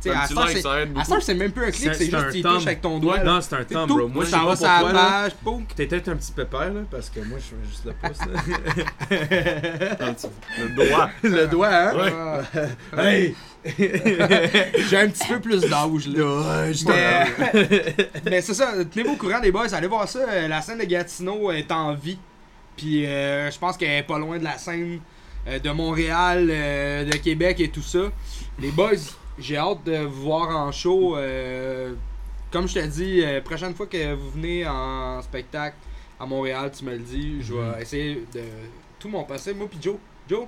Tu sais, Un à like, c'est- même plus un clic, c'est juste un tu touches avec ton doigt. Ouais, non, c'est un C'est thumb, bro. Moi, ça va sur la page, pouk. T'es peut-être un petit pépère, là, parce que moi, je fais juste le pouce. là. [laughs] Le doigt. le doigt, hein? Ah. Hey! [laughs] J'ai un petit peu plus d'âge là. Mais, [laughs] mais c'est ça, tenez-vous au courant des boys, allez voir ça. euh, La scène de Gatineau est en vie. Puis euh, je pense qu'elle est pas loin de la scène euh, de Montréal, euh, de Québec et tout ça. Les boys, j'ai hâte de vous voir en show. comme je t'ai dit, euh, prochaine fois que vous venez en spectacle à Montréal, tu me le dis, je vais essayer de tout mon possible. Moi puis Joe. Joe,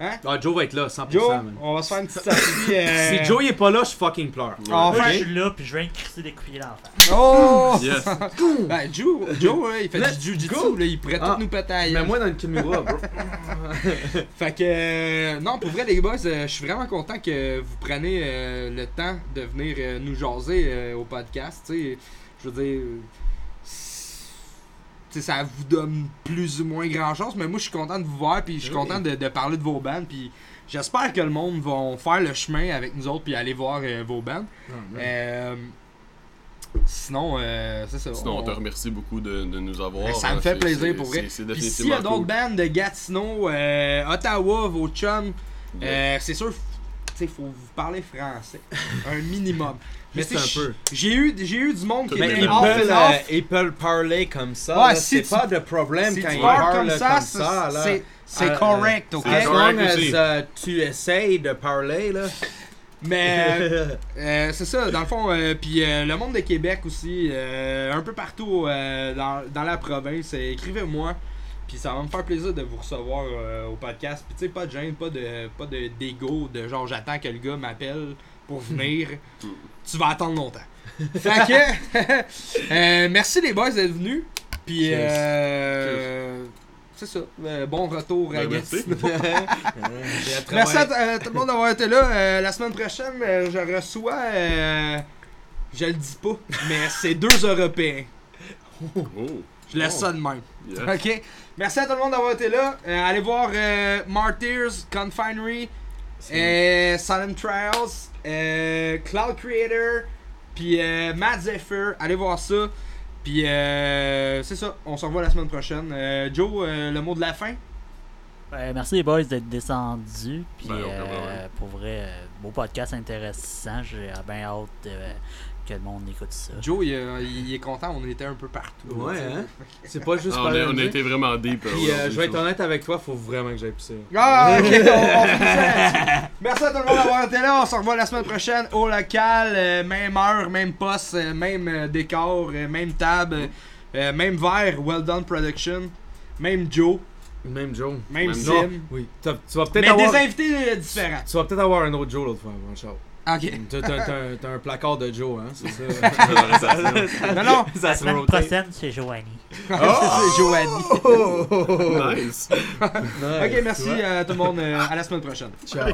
hein? Ah, Joe va être là, 100%. Joe, man. on va se faire une petite sortie. [laughs] euh, Si Joe il est pas là, je fucking pleure. on va Moi, je suis là, puis je viens de crisser des coups de pied dans la face. Oh! Yes. [laughs] Ben, Joe, Joe là, il fait du jiu-jitsu, go. là, il pourrait Ah. tout nous péter Mais moi dans le Kimura, bro. [laughs] Fait que, euh, non, pour vrai, les boys, euh, je suis vraiment content que vous preniez euh, le temps de venir euh, nous jaser euh, au podcast. Tu sais, je veux dire, ça vous donne plus ou moins grand chose, mais moi, je suis content de vous voir, puis je suis Oui. content de, de parler de vos bands, puis j'espère que le monde va faire le chemin avec nous autres, puis aller voir euh, vos bands. Euh, sinon, euh, c'est ça. Sinon, on te remercie beaucoup de, de nous avoir. Ben, ça me hein. fait plaisir pour vrai. Puis s'il y a d'autres cool. bandes de Gatineau, euh, Ottawa, vos chums, Yeah. euh, c'est sûr, il faut vous parler français. [laughs] un minimum. Juste sais, un peu. J'ai eu, j'ai eu du monde qui Mais était off peuvent, and off. ils peuvent parler comme ça. Ouais, là, si c'est pas de problème Si quand ils parlent comme comme ça, ça. là. c'est c'est Euh, correct, ok? c'est As correct long as aussi. tu essayes de parler, là. Mais [laughs] euh, euh, c'est ça, dans le fond, euh, puis euh, le monde de Québec aussi, euh, un peu partout euh, dans, dans la province, euh, écrivez-moi, puis ça va me faire plaisir de vous recevoir euh, au podcast. Puis tu sais, pas de gêne, pas de pas de d'ego, de genre j'attends que le gars m'appelle pour venir. Tu vas attendre longtemps. fait que, [laughs] euh, merci les boys d'être venus, puis euh, c'est ça, euh, bon retour à Ben, [laughs] merci. À Merci à t- euh, tout le monde d'avoir été là. La semaine prochaine, je reçois. je le dis pas, mais c'est deux Européens. Oh, Je laisse ça de même. yes. Ok? Merci à tout le monde d'avoir été là. Allez voir Martyrs, Confinery, euh, Silent Trials, euh, Cloud Creator, puis euh, Matt Zephyr. Allez voir ça. Puis euh, c'est ça. On se revoit la semaine prochaine. Euh, Joe, euh, le mot de la fin? Merci les boys d'être descendus. Puis Ben, euh, problème. pour vrai, beau podcast intéressant. J'ai bien hâte euh, que le monde écoute ça. Joe, il, euh, il est content. On était un peu partout. Ouais, hein? [laughs] C'est pas juste Ah, on, a, on été vraiment deep. Puis euh, je vais être honnête avec toi, faut vraiment que j'aille pisser. Ah, ok, on. Merci à tout le monde d'avoir été là. On se revoit la semaine prochaine au local. euh, même heure, même poste, euh, même décor, euh, même table, euh, même verre. Well done production. Même Joe, Même Joe. même Même Sim. Oui. Tu vas peut-être Mais avoir... des invités différents. Tu vas peut-être avoir un autre Joe l'autre fois, mon chat. Ok. T'as un placard de Joe, hein, c'est ça? [laughs] [laughs] Non, non. ça La semaine prochaine, c'est Joanie. [laughs] C'est Joanie. Oh! Nice. Ok, merci à tout le monde. euh, à la semaine prochaine. Ciao.